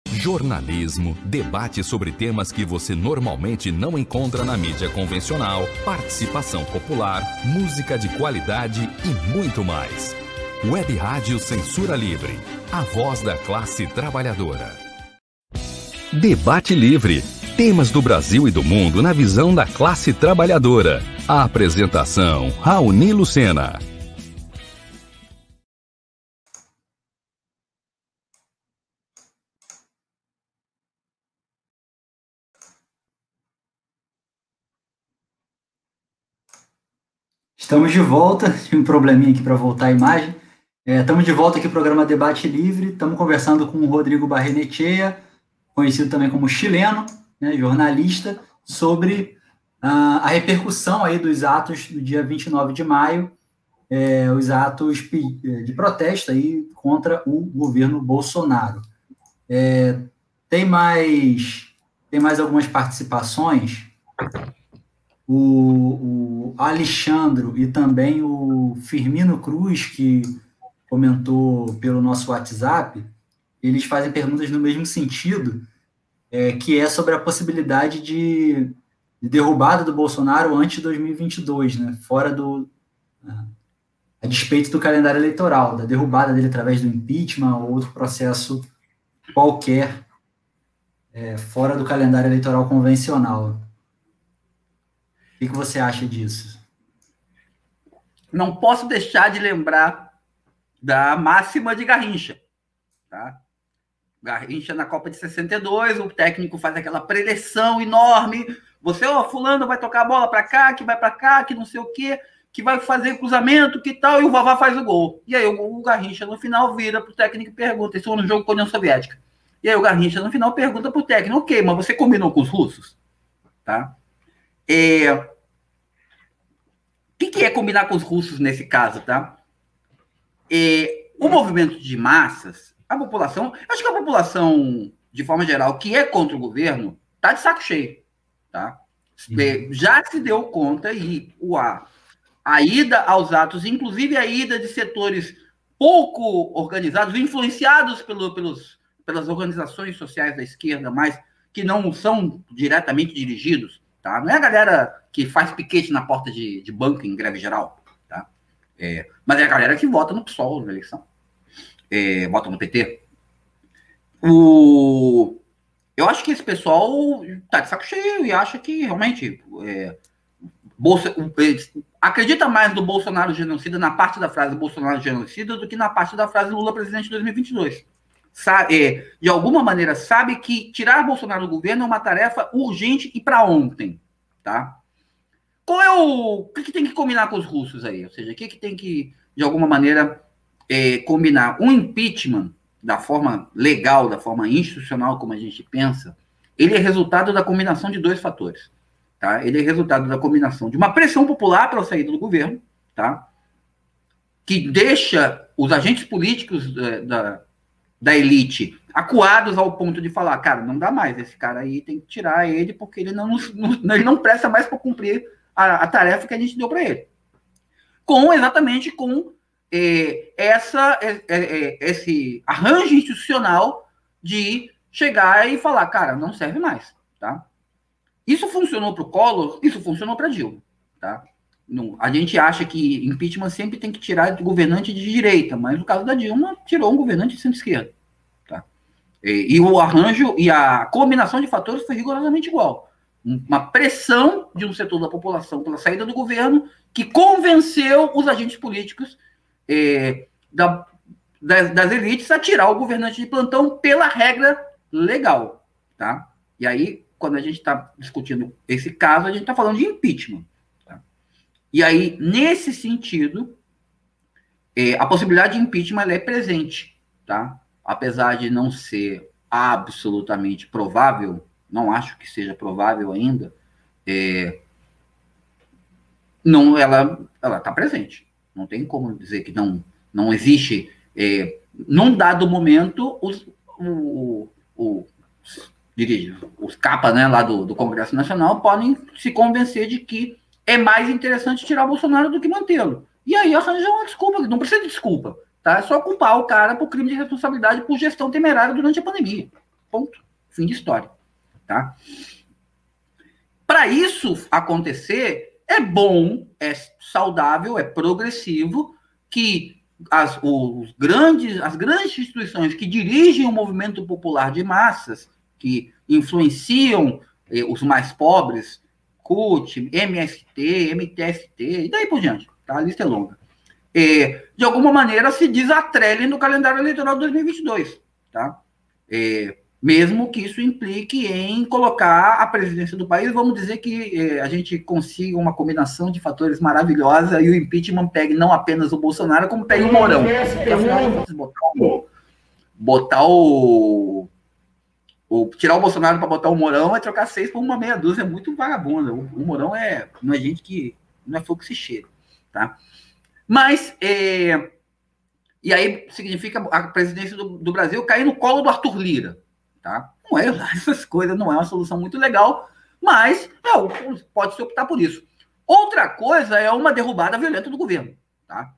Jornalismo, debate sobre temas que você normalmente não encontra na mídia convencional, participação popular, música de qualidade e muito mais. Web Rádio Censura Livre, a voz da classe trabalhadora. Debate Livre. Temas do Brasil e do mundo na visão da classe trabalhadora. A apresentação: Raoni Lucena. Estamos de volta, tive um probleminha aqui para voltar a imagem. É, estamos de volta aqui no programa Debate Livre, estamos conversando com o Rodrigo Barrenechea, conhecido também como chileno, né, jornalista, sobre uh, a repercussão aí dos atos do dia 29 de maio, é, os atos de protesto aí contra o governo Bolsonaro. É, tem mais tem mais algumas participações o, o Alexandro e também o Firmino Cruz, que comentou pelo nosso WhatsApp, eles fazem perguntas no mesmo sentido, é, que é sobre a possibilidade de, de, derrubada do Bolsonaro antes de 2022, né, fora do. a despeito do calendário eleitoral, da derrubada dele através do impeachment ou outro processo qualquer é, fora do calendário eleitoral convencional. O que, você acha disso? Não posso deixar de lembrar da máxima de Garrincha. Tá? Garrincha na Copa de 62, o técnico faz aquela preleção enorme. Você, ó, fulano vai tocar a bola para cá, que vai para cá, que não sei o quê, que vai fazer cruzamento, que tal, e o Vavá faz o gol. E aí o, o Garrincha no final vira pro técnico e pergunta, isso no jogo com a União Soviética. E aí o Garrincha no final pergunta pro técnico, ok, mas você combinou com os russos? Tá? É, que, que é combinar com os russos nesse caso, tá? É, o movimento de massas, a população, acho que a população, de forma geral, que é contra o governo, tá de saco cheio, tá? É, já se deu conta e o a, a ida aos atos, inclusive a ida de setores pouco organizados, influenciados pelo, pelos, pelas organizações sociais da esquerda, mas que não são diretamente dirigidos, tá? Não é a galera que faz piquete na porta de, de banco em greve geral, tá? É, mas é a galera que vota no PSOL na eleição, é, vota no PT. O, eu acho que esse pessoal tá de saco cheio e acha que realmente é, Bolsa, acredita mais no Bolsonaro genocida na parte da frase Bolsonaro genocida do que na parte da frase Lula presidente de 2022. Sabe, é, de alguma maneira sabe que tirar Bolsonaro do governo é uma tarefa urgente e para ontem, tá? Qual é o, o que, que, tem que combinar com os russos aí? Ou seja, o que, que tem que de alguma maneira é, combinar um impeachment da forma legal, da forma institucional como a gente pensa, ele é resultado da combinação de dois fatores. Tá? Ele é resultado da combinação de uma pressão popular pela saída do governo, tá? que deixa os agentes políticos da, da, da, elite acuados ao ponto de falar, cara, não dá mais, esse cara aí tem que tirar ele porque ele não, não ele não presta mais para cumprir a, a, tarefa que a gente deu para ele. Com exatamente com é, essa, é, é, esse arranjo institucional de chegar e falar, cara, não serve mais, tá? Isso funcionou para o Collor, isso funcionou para Dilma. Tá? A gente acha que impeachment sempre tem que tirar governante de direita, mas no caso da Dilma, tirou um governante de centro-esquerda. Tá? E, e, o arranjo e a combinação de fatores foi rigorosamente igual. Uma pressão de um setor da população pela saída do governo que convenceu os agentes políticos eh, da, das, das, elites a tirar o governante de plantão pela regra legal. Tá? E aí quando a gente está discutindo esse caso, a gente está falando de impeachment. E aí, nesse sentido, é, a possibilidade de impeachment é presente, tá? Apesar de não ser absolutamente provável, não acho que seja provável ainda, é, não, ela ela está presente. Não tem como dizer que não não existe. É, num dado momento, os, o, o, dirige, os capas né, lá do, do Congresso Nacional podem se convencer de que é mais interessante tirar o Bolsonaro do que mantê-lo. E aí arranja uma desculpa, não precisa de desculpa. Tá? É só culpar o cara por crime de responsabilidade por gestão temerária durante a pandemia. Ponto. Fim de história. Tá? Para isso acontecer, é bom, é saudável, é progressivo que as, os grandes, as grandes instituições que dirigem o movimento popular de massas que influenciam eh, os mais pobres, CUT, MST, MTST, e daí por diante, tá? a lista é longa. É, de alguma maneira se desatrelem no calendário eleitoral de 2022, tá? É, mesmo que isso implique em colocar a presidência do país, vamos dizer que é, a gente consiga uma combinação de fatores maravilhosa e o impeachment pegue não apenas o Bolsonaro, como pegue o Mourão. botar o, botar o o, tirar o Bolsonaro para botar o Morão é trocar seis por uma meia dúzia, é muito vagabunda. O, o Morão é, não é gente que não é fogo que se cheira, tá? Mas, é, e aí significa a presidência do, do, Brasil cair no colo do Arthur Lira, tá? Não é essas coisas, não é uma solução muito legal, mas é, pode se optar por isso. Outra coisa é uma derrubada violenta do governo, tá?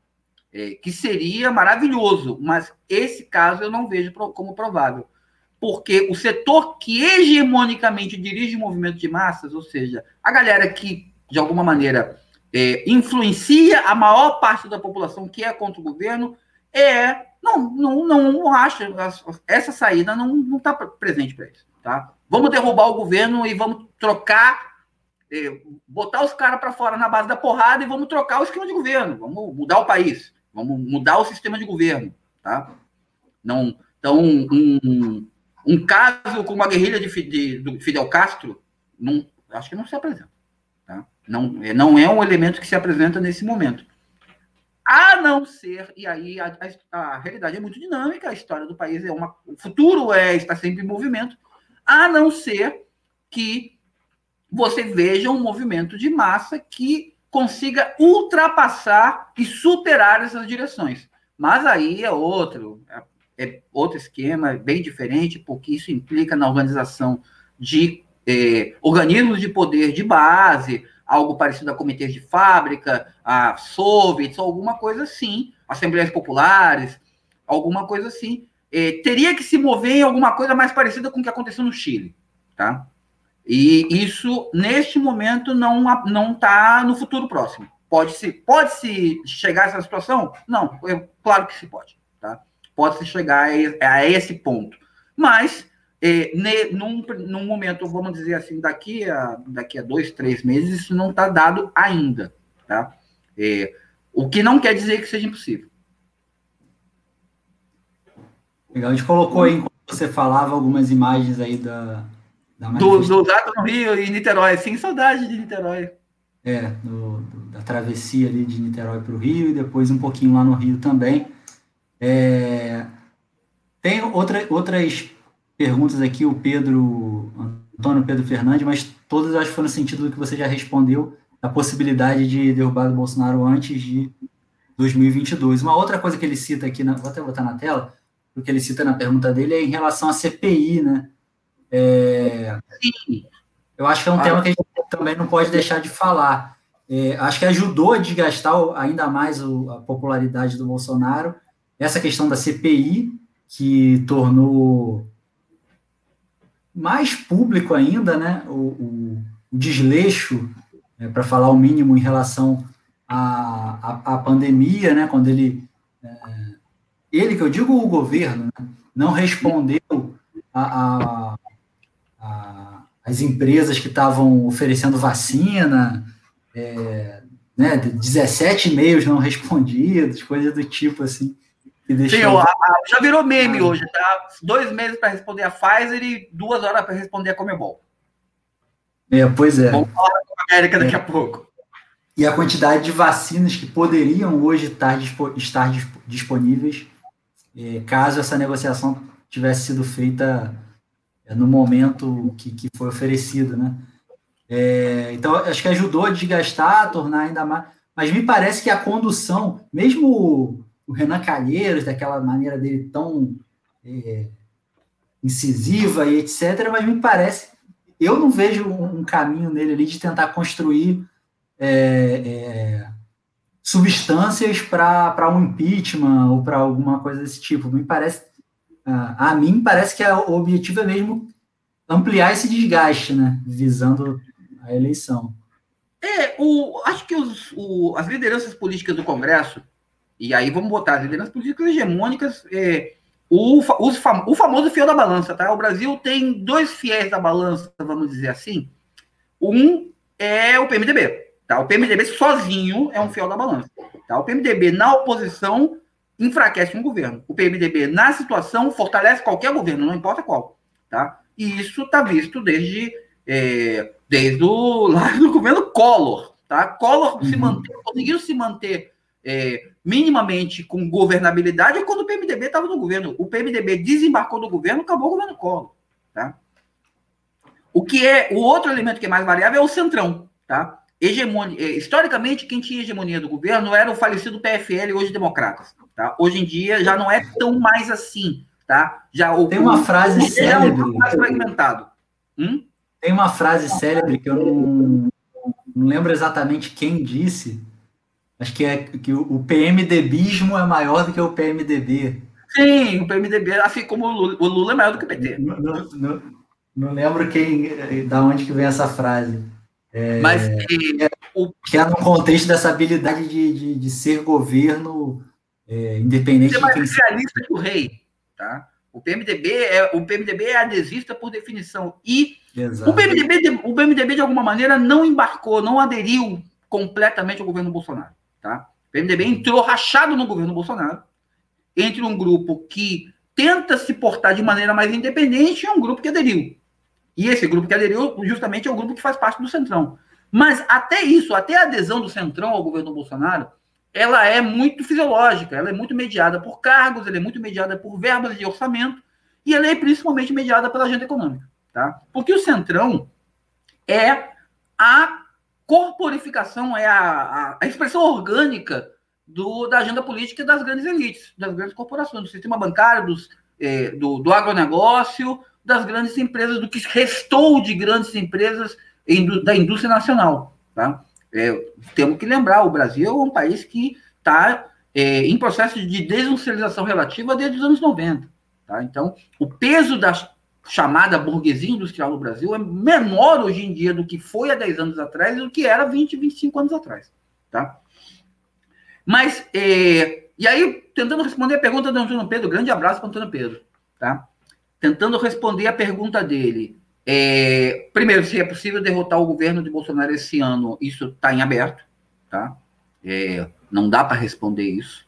É, que seria maravilhoso, mas esse caso eu não vejo como provável porque o setor que hegemonicamente dirige o movimento de massas, ou seja, a galera que, de alguma maneira, é, influencia a maior parte da população que é contra o governo, é não, não, não acha, essa saída não está presente para eles. Tá? Vamos derrubar o governo e vamos trocar, é, botar os caras para fora na base da porrada e vamos trocar o esquema de governo, vamos mudar o país, vamos mudar o sistema de governo. Tá? Não, então, um, um caso com uma guerrilha de, de, do Fidel Castro, não, acho que não se apresenta. Tá? Não, é, não é um elemento que se apresenta nesse momento. A não ser, e aí a, a, a, realidade é muito dinâmica, a história do país é uma. O futuro é, está sempre em movimento, a não ser que você veja um movimento de massa que consiga ultrapassar e superar essas direções. Mas aí é outro, é, outro esquema, bem diferente, porque isso implica na organização de é, organismos de poder de base, algo parecido a comitês de fábrica, a soviets, alguma coisa assim, assembleias populares, alguma coisa assim. É, teria que se mover em alguma coisa mais parecida com o que aconteceu no Chile, tá? E isso, neste momento, não não está no futuro próximo. Pode se pode se chegar a essa situação? Não, eu, claro que se pode, tá? Pode se chegar a, esse ponto. Mas é, ne, num, num momento, vamos dizer assim, daqui a, daqui a dois, três meses, isso não está dado ainda. Tá? É, o que não quer dizer que seja impossível. Legal, a gente colocou aí, enquanto você falava, algumas imagens aí da. da do, do ato no Rio e Niterói, sim, saudade de Niterói. É, do, do, da travessia ali de Niterói para o Rio e depois um pouquinho lá no Rio também. É, tem outra, outras perguntas aqui, o Pedro, Antônio Pedro Fernandes, mas todas acho que foram no sentido do que você já respondeu, a possibilidade de derrubar o Bolsonaro antes de 2022. Uma outra coisa que ele cita aqui, na, vou até botar na tela, o que ele cita na pergunta dele é em relação à CPI, né? É, eu acho que é um ah, tema que a gente também não pode deixar de falar. É, acho que ajudou a desgastar ainda mais o, a popularidade do Bolsonaro essa questão da CPI, que tornou mais público ainda, né, o, o, desleixo, é, para falar o mínimo, em relação à, à, à pandemia, né, quando ele, é, ele, que eu digo o governo, né, não respondeu a, a, as empresas que estavam oferecendo vacina, é, né, 17 e-mails não respondidos, coisas do tipo assim. Sim, a, a, já virou meme ah. hoje, tá? Dois meses para responder a Pfizer e duas horas para responder a Comebol. É, pois é. Vamos falar com a América daqui é. a pouco. E a quantidade de vacinas que poderiam hoje estar, estar disponíveis, é, caso essa negociação tivesse sido feita é, no momento que, que foi oferecido, né? É, então, acho que ajudou a desgastar, a tornar ainda mais. Mas me parece que a condução, mesmo o Renan Calheiros, daquela maneira dele tão é, incisiva e etc., mas me parece, eu não vejo um, caminho nele ali de tentar construir é, é, substâncias para um impeachment ou para alguma coisa desse tipo. Me parece, a, mim parece que o objetivo é mesmo ampliar esse desgaste, né, visando a eleição. É, o, acho que os, o, as lideranças políticas do Congresso e aí vamos botar as lideranças políticas hegemônicas, é, o, o, o famoso fiel da balança, tá? O Brasil tem dois fiéis da balança, vamos dizer assim. Um é o PMDB, tá? O PMDB sozinho é um fiel da balança, tá? O PMDB na oposição enfraquece um governo. O PMDB na situação fortalece qualquer governo, não importa qual, tá? E isso está visto desde é, desde o lá do governo Collor, tá? Collor uhum. se manter, conseguiu se manter é, minimamente com governabilidade é quando o PMDB estava no governo. O PMDB desembarcou do governo, acabou o governo Collor. Tá? O que é o outro elemento que é mais variável é o centrão. Tá? Hegemonia, é, historicamente, quem tinha hegemonia do governo era o falecido PFL, hoje democratas. Tá? Hoje em dia já não é tão mais assim. Tá? Já o, Tem uma frase o, célebre. É mais fragmentado. Hum? Tem uma frase célebre que eu não, não lembro exatamente quem disse, Acho que é que o PMDBismo é maior do que o PMDB. Sim, o PMDB, assim como o Lula, o Lula é maior do que o PT. Não, não, não, lembro quem, da onde que vem essa frase. É, Mas é, o... que é no contexto dessa habilidade de, de, de ser governo é, independente. Ser mais realista que o rei, tá? O PMDB é o PMDB é adesista por definição e Exato. o PMDB o PMDB de alguma maneira não embarcou, não aderiu completamente ao governo Bolsonaro. Tá? O PMDB entrou rachado no governo Bolsonaro, entre um grupo que tenta se portar de maneira mais independente e um grupo que aderiu. E esse grupo que aderiu, justamente, é o grupo que faz parte do Centrão. Mas até isso, até a adesão do Centrão ao governo Bolsonaro, ela é muito fisiológica, ela é muito mediada por cargos, ela é muito mediada por verbas de orçamento, e ela é principalmente mediada pela agenda econômica. Tá? Porque o Centrão é a corporificação, é a, a, expressão orgânica do, da agenda política das grandes elites, das grandes corporações, do sistema bancário, dos, é, do, do agronegócio, das grandes empresas, do que restou de grandes empresas da indústria nacional. Tá? É, temos que lembrar, o Brasil é um país que está é, em processo de desindustrialização relativa desde os anos 90. Tá? Então, o peso da chamada burguesia industrial no Brasil é menor hoje em dia do que foi há 10 anos atrás e do que era 20, 25 anos atrás. Tá? Mas, é, e aí, tentando responder a pergunta do Antônio Pedro, grande abraço para o Antônio Pedro. Tá? Tentando responder a pergunta dele. É, primeiro, se é possível derrotar o governo de Bolsonaro esse ano, isso está em aberto. Tá? É, não dá para responder isso.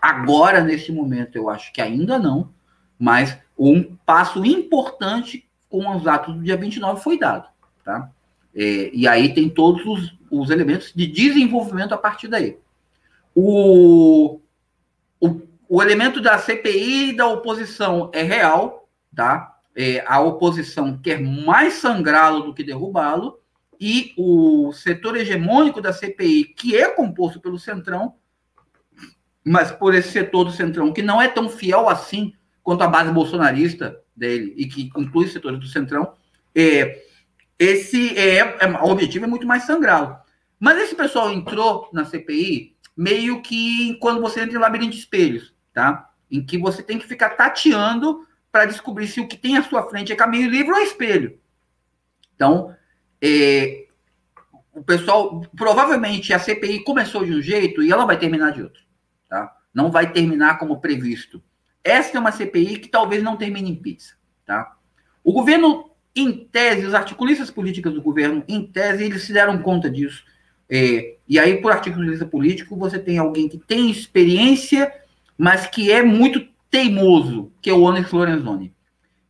Agora, neste momento, eu acho que ainda não, mas um passo importante com os atos do dia 29 foi dado. Tá? É, e aí tem todos os, os, elementos de desenvolvimento a partir daí. O, o, o elemento da CPI e da oposição é real, tá? É, a oposição quer mais sangrá-lo do que derrubá-lo, e o setor hegemônico da CPI, que é composto pelo Centrão, mas por esse setor do Centrão, que não é tão fiel assim quanto a base bolsonarista dele, e que inclui setores do Centrão, é, esse é, é, o objetivo é muito mais sangrá-lo. Mas esse pessoal entrou na CPI meio que quando você entra em labirinto de espelhos, tá? Em que você tem que ficar tateando para descobrir se o que tem à sua frente é caminho livre ou espelho. Então, é, o pessoal, provavelmente a CPI começou de um jeito e ela vai terminar de outro, tá? Não vai terminar como previsto. Essa é uma CPI que talvez não termine em pizza, tá? O governo, em tese, os articulistas políticos do governo, em tese, eles se deram conta disso. É, e aí, por articulista político, você tem alguém que tem experiência, mas que é muito teimoso, que é o Onyx Lorenzoni.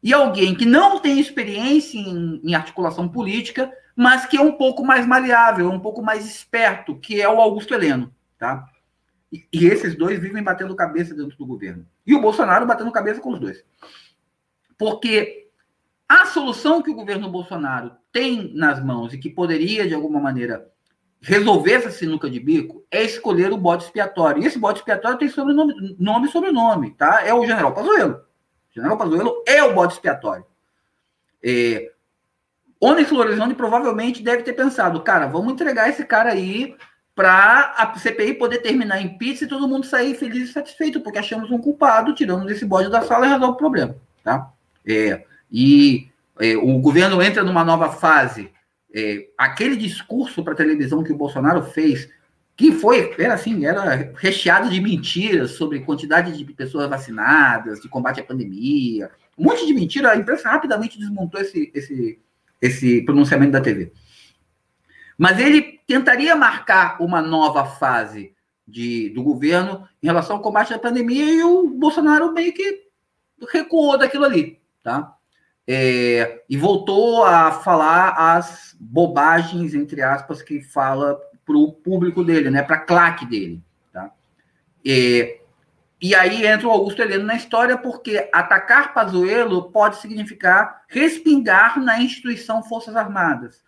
E alguém que não tem experiência em, em articulação política, mas que é um pouco mais maleável, um pouco mais esperto, que é o Augusto Heleno, tá? E, esses dois vivem batendo cabeça dentro do governo. E o Bolsonaro batendo cabeça com os dois. Porque a solução que o governo Bolsonaro tem nas mãos e que poderia, de alguma maneira, resolver essa sinuca de bico é escolher o bode expiatório. E esse bode expiatório tem sobrenome, nome e sobrenome, tá? É o General Pazuello. O General Pazuello é o bode expiatório. É, Onyx Lorenzoni provavelmente deve ter pensado, cara, vamos entregar esse cara aí para a CPI poder terminar em pizza e todo mundo sair feliz e satisfeito, porque achamos um culpado, tiramos esse bode da sala e resolve o problema, tá? É, e é, o governo entra numa nova fase. É, aquele discurso para televisão que o Bolsonaro fez, que foi, era assim, era recheado de mentiras sobre quantidade de pessoas vacinadas, de combate à pandemia, um monte de mentira, a imprensa rapidamente desmontou esse, esse, esse pronunciamento da TV. Mas ele tentaria marcar uma nova fase de, do governo em relação ao combate à pandemia e o Bolsonaro meio que recuou daquilo ali, tá? É, e voltou a falar as bobagens, entre aspas, que fala para o público dele, né, para a claque dele. Tá? É, e aí entra o Augusto Heleno na história, porque atacar Pazuello pode significar respingar na instituição Forças Armadas.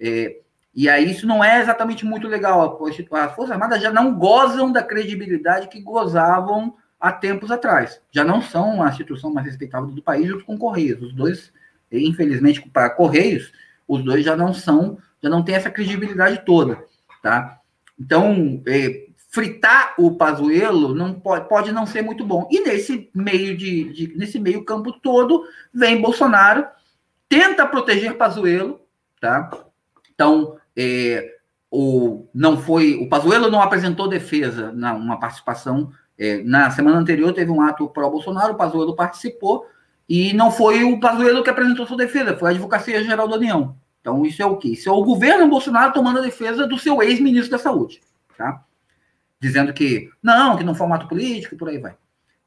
É, e aí isso não é exatamente muito legal. As Forças Armadas já não gozam da credibilidade que gozavam há tempos atrás. Já não são a instituição mais respeitável do país junto com Correios. Os dois, infelizmente, para Correios, os dois já não são, já não têm essa credibilidade toda, tá? Então, é, fritar o Pazuello não pode, pode não ser muito bom. E nesse meio de, de, nesse meio campo todo vem Bolsonaro tenta proteger Pazuello, tá? Então é, o não foi o Pazuello não apresentou defesa na uma participação é, na semana anterior teve um ato pró Bolsonaro, o Pazuello participou e não foi o Pazuello que apresentou sua defesa, foi a Advocacia Geral da União. Então isso é o quê? Isso é o governo Bolsonaro tomando a defesa do seu ex-ministro da Saúde, tá? dizendo que não, que não foi um ato político por aí vai.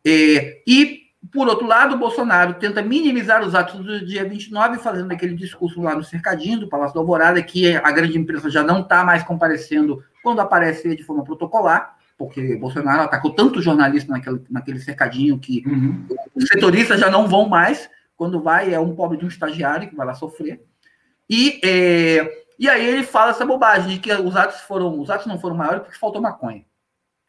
É, e, por outro lado, o Bolsonaro tenta minimizar os atos do dia 29, fazendo aquele discurso lá no cercadinho do Palácio da Alvorada, que a grande imprensa já não está mais comparecendo quando aparece de forma protocolar, porque Bolsonaro atacou tanto jornalista naquele, naquele cercadinho que uhum. os setoristas já não vão mais. Quando vai, é um pobre de um estagiário que vai lá sofrer. E é, E aí ele fala essa bobagem de que os atos foram, os atos não foram maiores porque faltou maconha,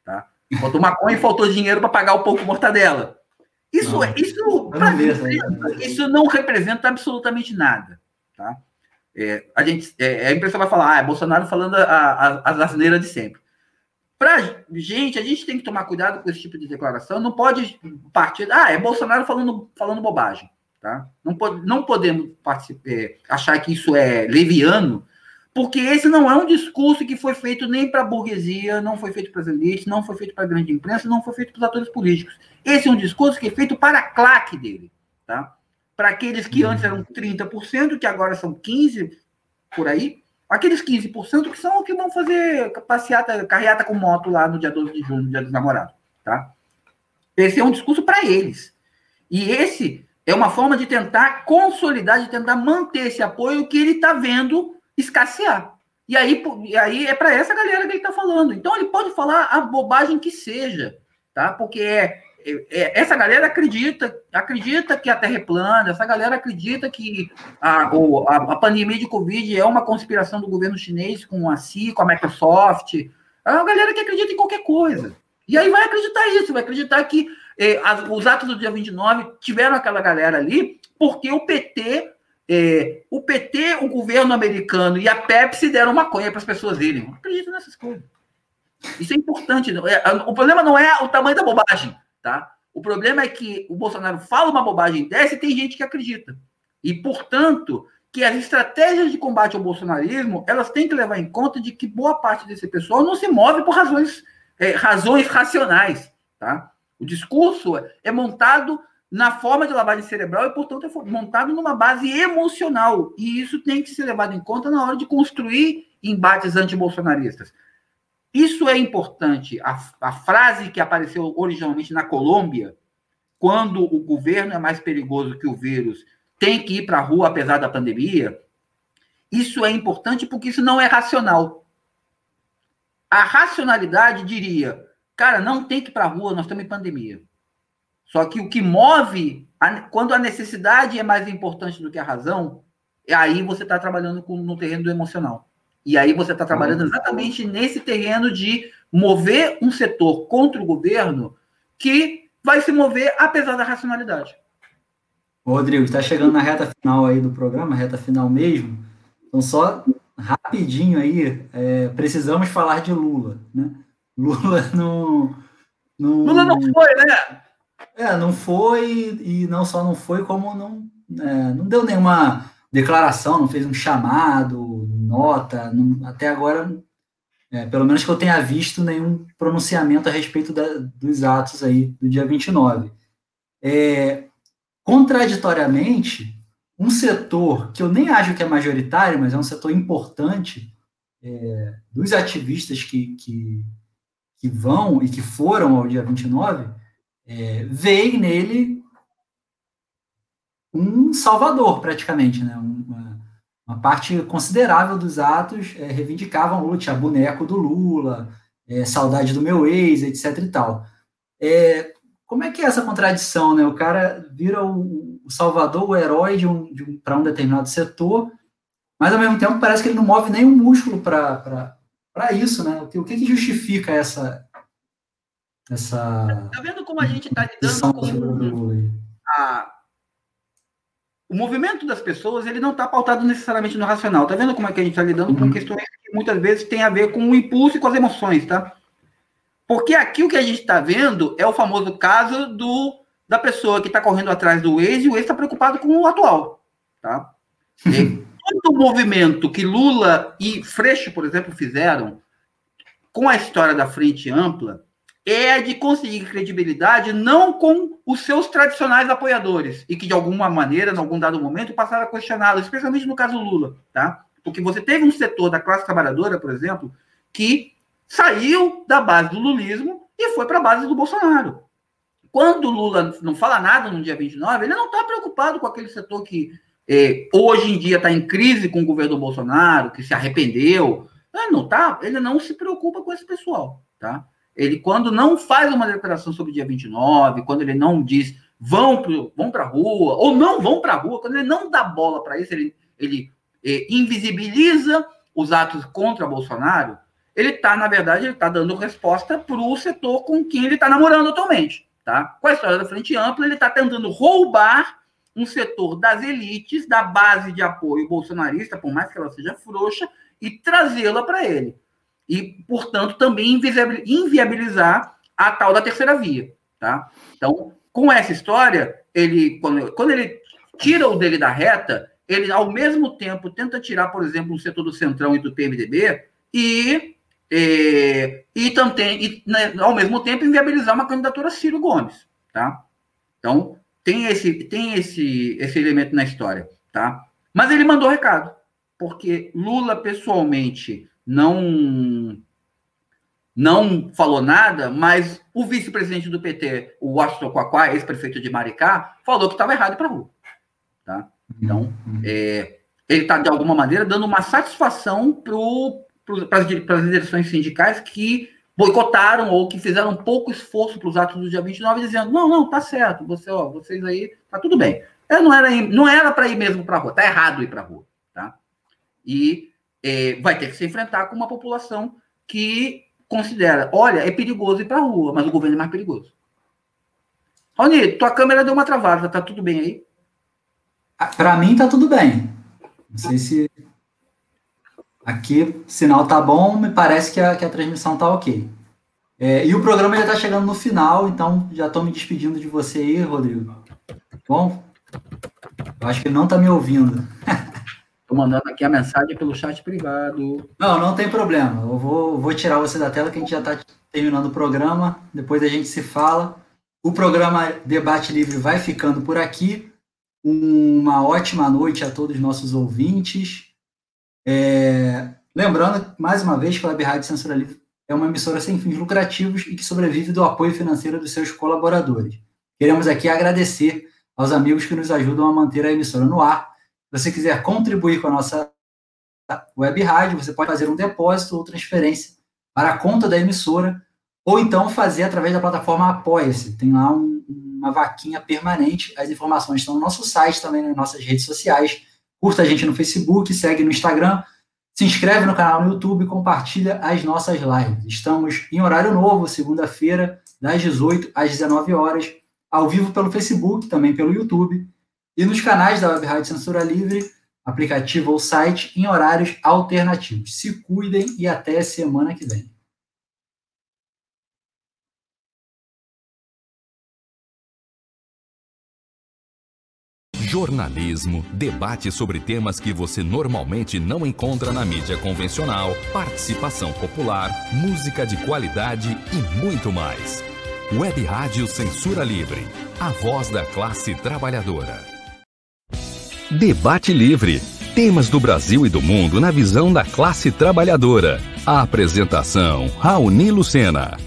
tá? Faltou maconha e faltou dinheiro para pagar o pouco mortadela. Isso, não, isso, pra, isso não representa absolutamente nada, tá? É, a gente, é, a imprensa vai falar, ah, é Bolsonaro falando a, a, as asneiras de sempre. Para gente, a gente tem que tomar cuidado com esse tipo de declaração. Não pode partir, ah, é Bolsonaro falando, falando bobagem, tá? Não, pode, não podemos participar, achar que isso é leviano porque esse não é um discurso que foi feito nem para a burguesia, não foi feito para as elites, não foi feito para a grande imprensa, não foi feito para os atores políticos. Esse é um discurso que é feito para a claque dele, tá? Para aqueles que antes eram 30%, que agora são 15% por aí, aqueles 15% que são os que vão fazer passeata, carreata com moto lá no dia 12 de junho, no dia dos namorados, tá? Esse é um discurso para eles. E esse é uma forma de tentar consolidar, de tentar manter esse apoio que ele está vendo escassear. E aí, e aí é para essa galera que ele está falando. Então ele pode falar a bobagem que seja, tá? Porque é, é, é, essa galera acredita, acredita que a Terra é plana, essa galera acredita que a, a, a, pandemia de Covid é uma conspiração do governo chinês com a CIA, com a Microsoft. É uma galera que acredita em qualquer coisa. E aí vai acreditar isso, vai acreditar que eh, as, os atos do dia 29 tiveram aquela galera ali porque o PT é, o PT, o governo americano e a Pepsi deram maconha para as pessoas irem. Não acredito nessas coisas. Isso é importante. É, o problema não é o tamanho da bobagem, tá? O problema é que o Bolsonaro fala uma bobagem dessa e tem gente que acredita. E, portanto, que as estratégias de combate ao bolsonarismo, elas têm que levar em conta de que boa parte desse pessoal não se move por razões, é, razões racionais, tá? O discurso é montado na forma de lavagem cerebral e, portanto, é montado numa base emocional. E isso tem que ser levado em conta na hora de construir embates antibolsonaristas. Isso é importante. A, a frase que apareceu originalmente na Colômbia, quando o governo é mais perigoso que o vírus, tem que ir para a rua apesar da pandemia, isso é importante porque isso não é racional. A racionalidade diria, cara, não tem que ir para a rua, nós estamos em pandemia. Só que o que move, quando a necessidade é mais importante do que a razão, é aí você está trabalhando com, no terreno do emocional. E aí você está trabalhando exatamente nesse terreno de mover um setor contra o governo que vai se mover apesar da racionalidade. Rodrigo, está chegando na reta final aí do programa, reta final mesmo. Então, só rapidinho aí, é, precisamos falar de Lula, né? Lula não, não. Lula não foi, né? É, não foi, e não só não foi, como não, é, não deu nenhuma declaração, não fez um chamado, nota, não, até agora, é, pelo menos que eu tenha visto, nenhum pronunciamento a respeito da, dos atos aí do dia 29. É, contraditoriamente, um setor que eu nem acho que é majoritário, mas é um setor importante é, dos ativistas que, que, que vão e que foram ao dia 29, é, veem nele um salvador, praticamente, né? Uma, uma parte considerável dos atos é, reivindicavam Lula, tinha boneco do Lula, é, saudade do meu ex, etc e tal. É, como é que é essa contradição, né? O cara vira o, o salvador, o herói de um, um, para um determinado setor, mas ao mesmo tempo parece que ele não move nenhum músculo para isso, né? O que, o que justifica essa, essa. Tá vendo como a gente está lidando com a, o movimento das pessoas? Ele não está pautado necessariamente no racional. Tá vendo como é que a gente está lidando uhum. com questões que muitas vezes têm a ver com o impulso e com as emoções, tá? Porque aqui o que a gente está vendo é o famoso caso do da pessoa que está correndo atrás do ex e o ex está preocupado com o atual, tá? todo o movimento que Lula e Freixo, por exemplo, fizeram com a história da frente ampla, é a de conseguir credibilidade não com os seus tradicionais apoiadores e que de alguma maneira, em algum dado momento, passaram a questioná-lo, especialmente no caso Lula, tá? Porque você teve um setor da classe trabalhadora, por exemplo, que saiu da base do lulismo e foi para a base do Bolsonaro. Quando Lula não fala nada no dia 29, ele não está preocupado com aquele setor que é, hoje em dia está em crise com o governo Bolsonaro, que se arrependeu. Ele não tá, ele não se preocupa com esse pessoal, tá? Ele, quando não faz uma declaração sobre o dia 29, quando ele não diz vão, vão para a rua, ou não vão para a rua, quando ele não dá bola para isso, ele, ele é, invisibiliza os atos contra Bolsonaro, ele está, na verdade, ele está dando resposta para o setor com quem ele está namorando atualmente. Tá? Com a história da Frente Ampla, ele está tentando roubar um setor das elites, da base de apoio bolsonarista, por mais que ela seja frouxa, e trazê-la para ele. E, portanto, também inviabilizar a tal da terceira via. Tá? Então, com essa história, ele, quando, quando ele tira o dele da reta, ele, ao mesmo tempo, tenta tirar, por exemplo, o setor do Centrão e do PMDB e, e, e também, e, né, ao mesmo tempo, inviabilizar uma candidatura Ciro Gomes. Tá? Então, tem esse, tem esse, esse elemento na história. Tá? Mas ele mandou recado, porque Lula, pessoalmente, não não falou nada, mas o vice-presidente do PT, o Washington Quaquá, ex-prefeito de Maricá, falou que estava errado para a rua. Tá? Então, uhum. é, ele está, de alguma maneira, dando uma satisfação para as direções sindicais que boicotaram ou que fizeram pouco esforço para os atos do dia 29, dizendo: não, não, tá certo, você, ó, vocês aí, tá tudo bem. É, não era, não era para ir mesmo para a rua, tá errado ir para a rua. Tá? E é, vai ter que se enfrentar com uma população que considera, olha, é perigoso ir para a rua, mas o governo é mais perigoso. Rony, tua câmera deu uma travada, tá tudo bem aí? Ah, para mim tá tudo bem. Não sei se aqui sinal tá bom, me parece que a, que a transmissão tá ok. É, e o programa já está chegando no final, então já estou me despedindo de você aí, Rodrigo. Bom, eu acho que ele não está me ouvindo. Estou mandando aqui a mensagem pelo chat privado. Não, não tem problema. Eu vou, vou tirar você da tela que a gente já está terminando o programa. Depois a gente se fala. O programa Debate Livre vai ficando por aqui. Uma ótima noite a todos os nossos ouvintes. É... Lembrando, mais uma vez, que a Web Rádio Censura Livre é uma emissora sem fins lucrativos e que sobrevive do apoio financeiro dos seus colaboradores. Queremos aqui agradecer aos amigos que nos ajudam a manter a emissora no ar você quiser contribuir com a nossa web rádio, você pode fazer um depósito ou transferência para a conta da emissora, ou então fazer através da plataforma Apoia-se. Tem lá um, uma vaquinha permanente. As informações estão no nosso site, também nas nossas redes sociais. Curta a gente no Facebook, segue no Instagram, se inscreve no canal no YouTube compartilha as nossas lives. Estamos em horário novo, segunda-feira, das 18 às 19 horas, ao vivo pelo Facebook, também pelo YouTube e nos canais da Web Rádio Censura Livre, aplicativo ou site, em horários alternativos. Se cuidem e até semana que vem. jornalismo, debate sobre temas que você normalmente não encontra na mídia convencional, participação popular, música de qualidade e muito mais. Web Rádio Censura Livre, a voz da classe trabalhadora. Debate Livre. Temas do Brasil e do mundo na visão da classe trabalhadora. A apresentação: Raoni Lucena.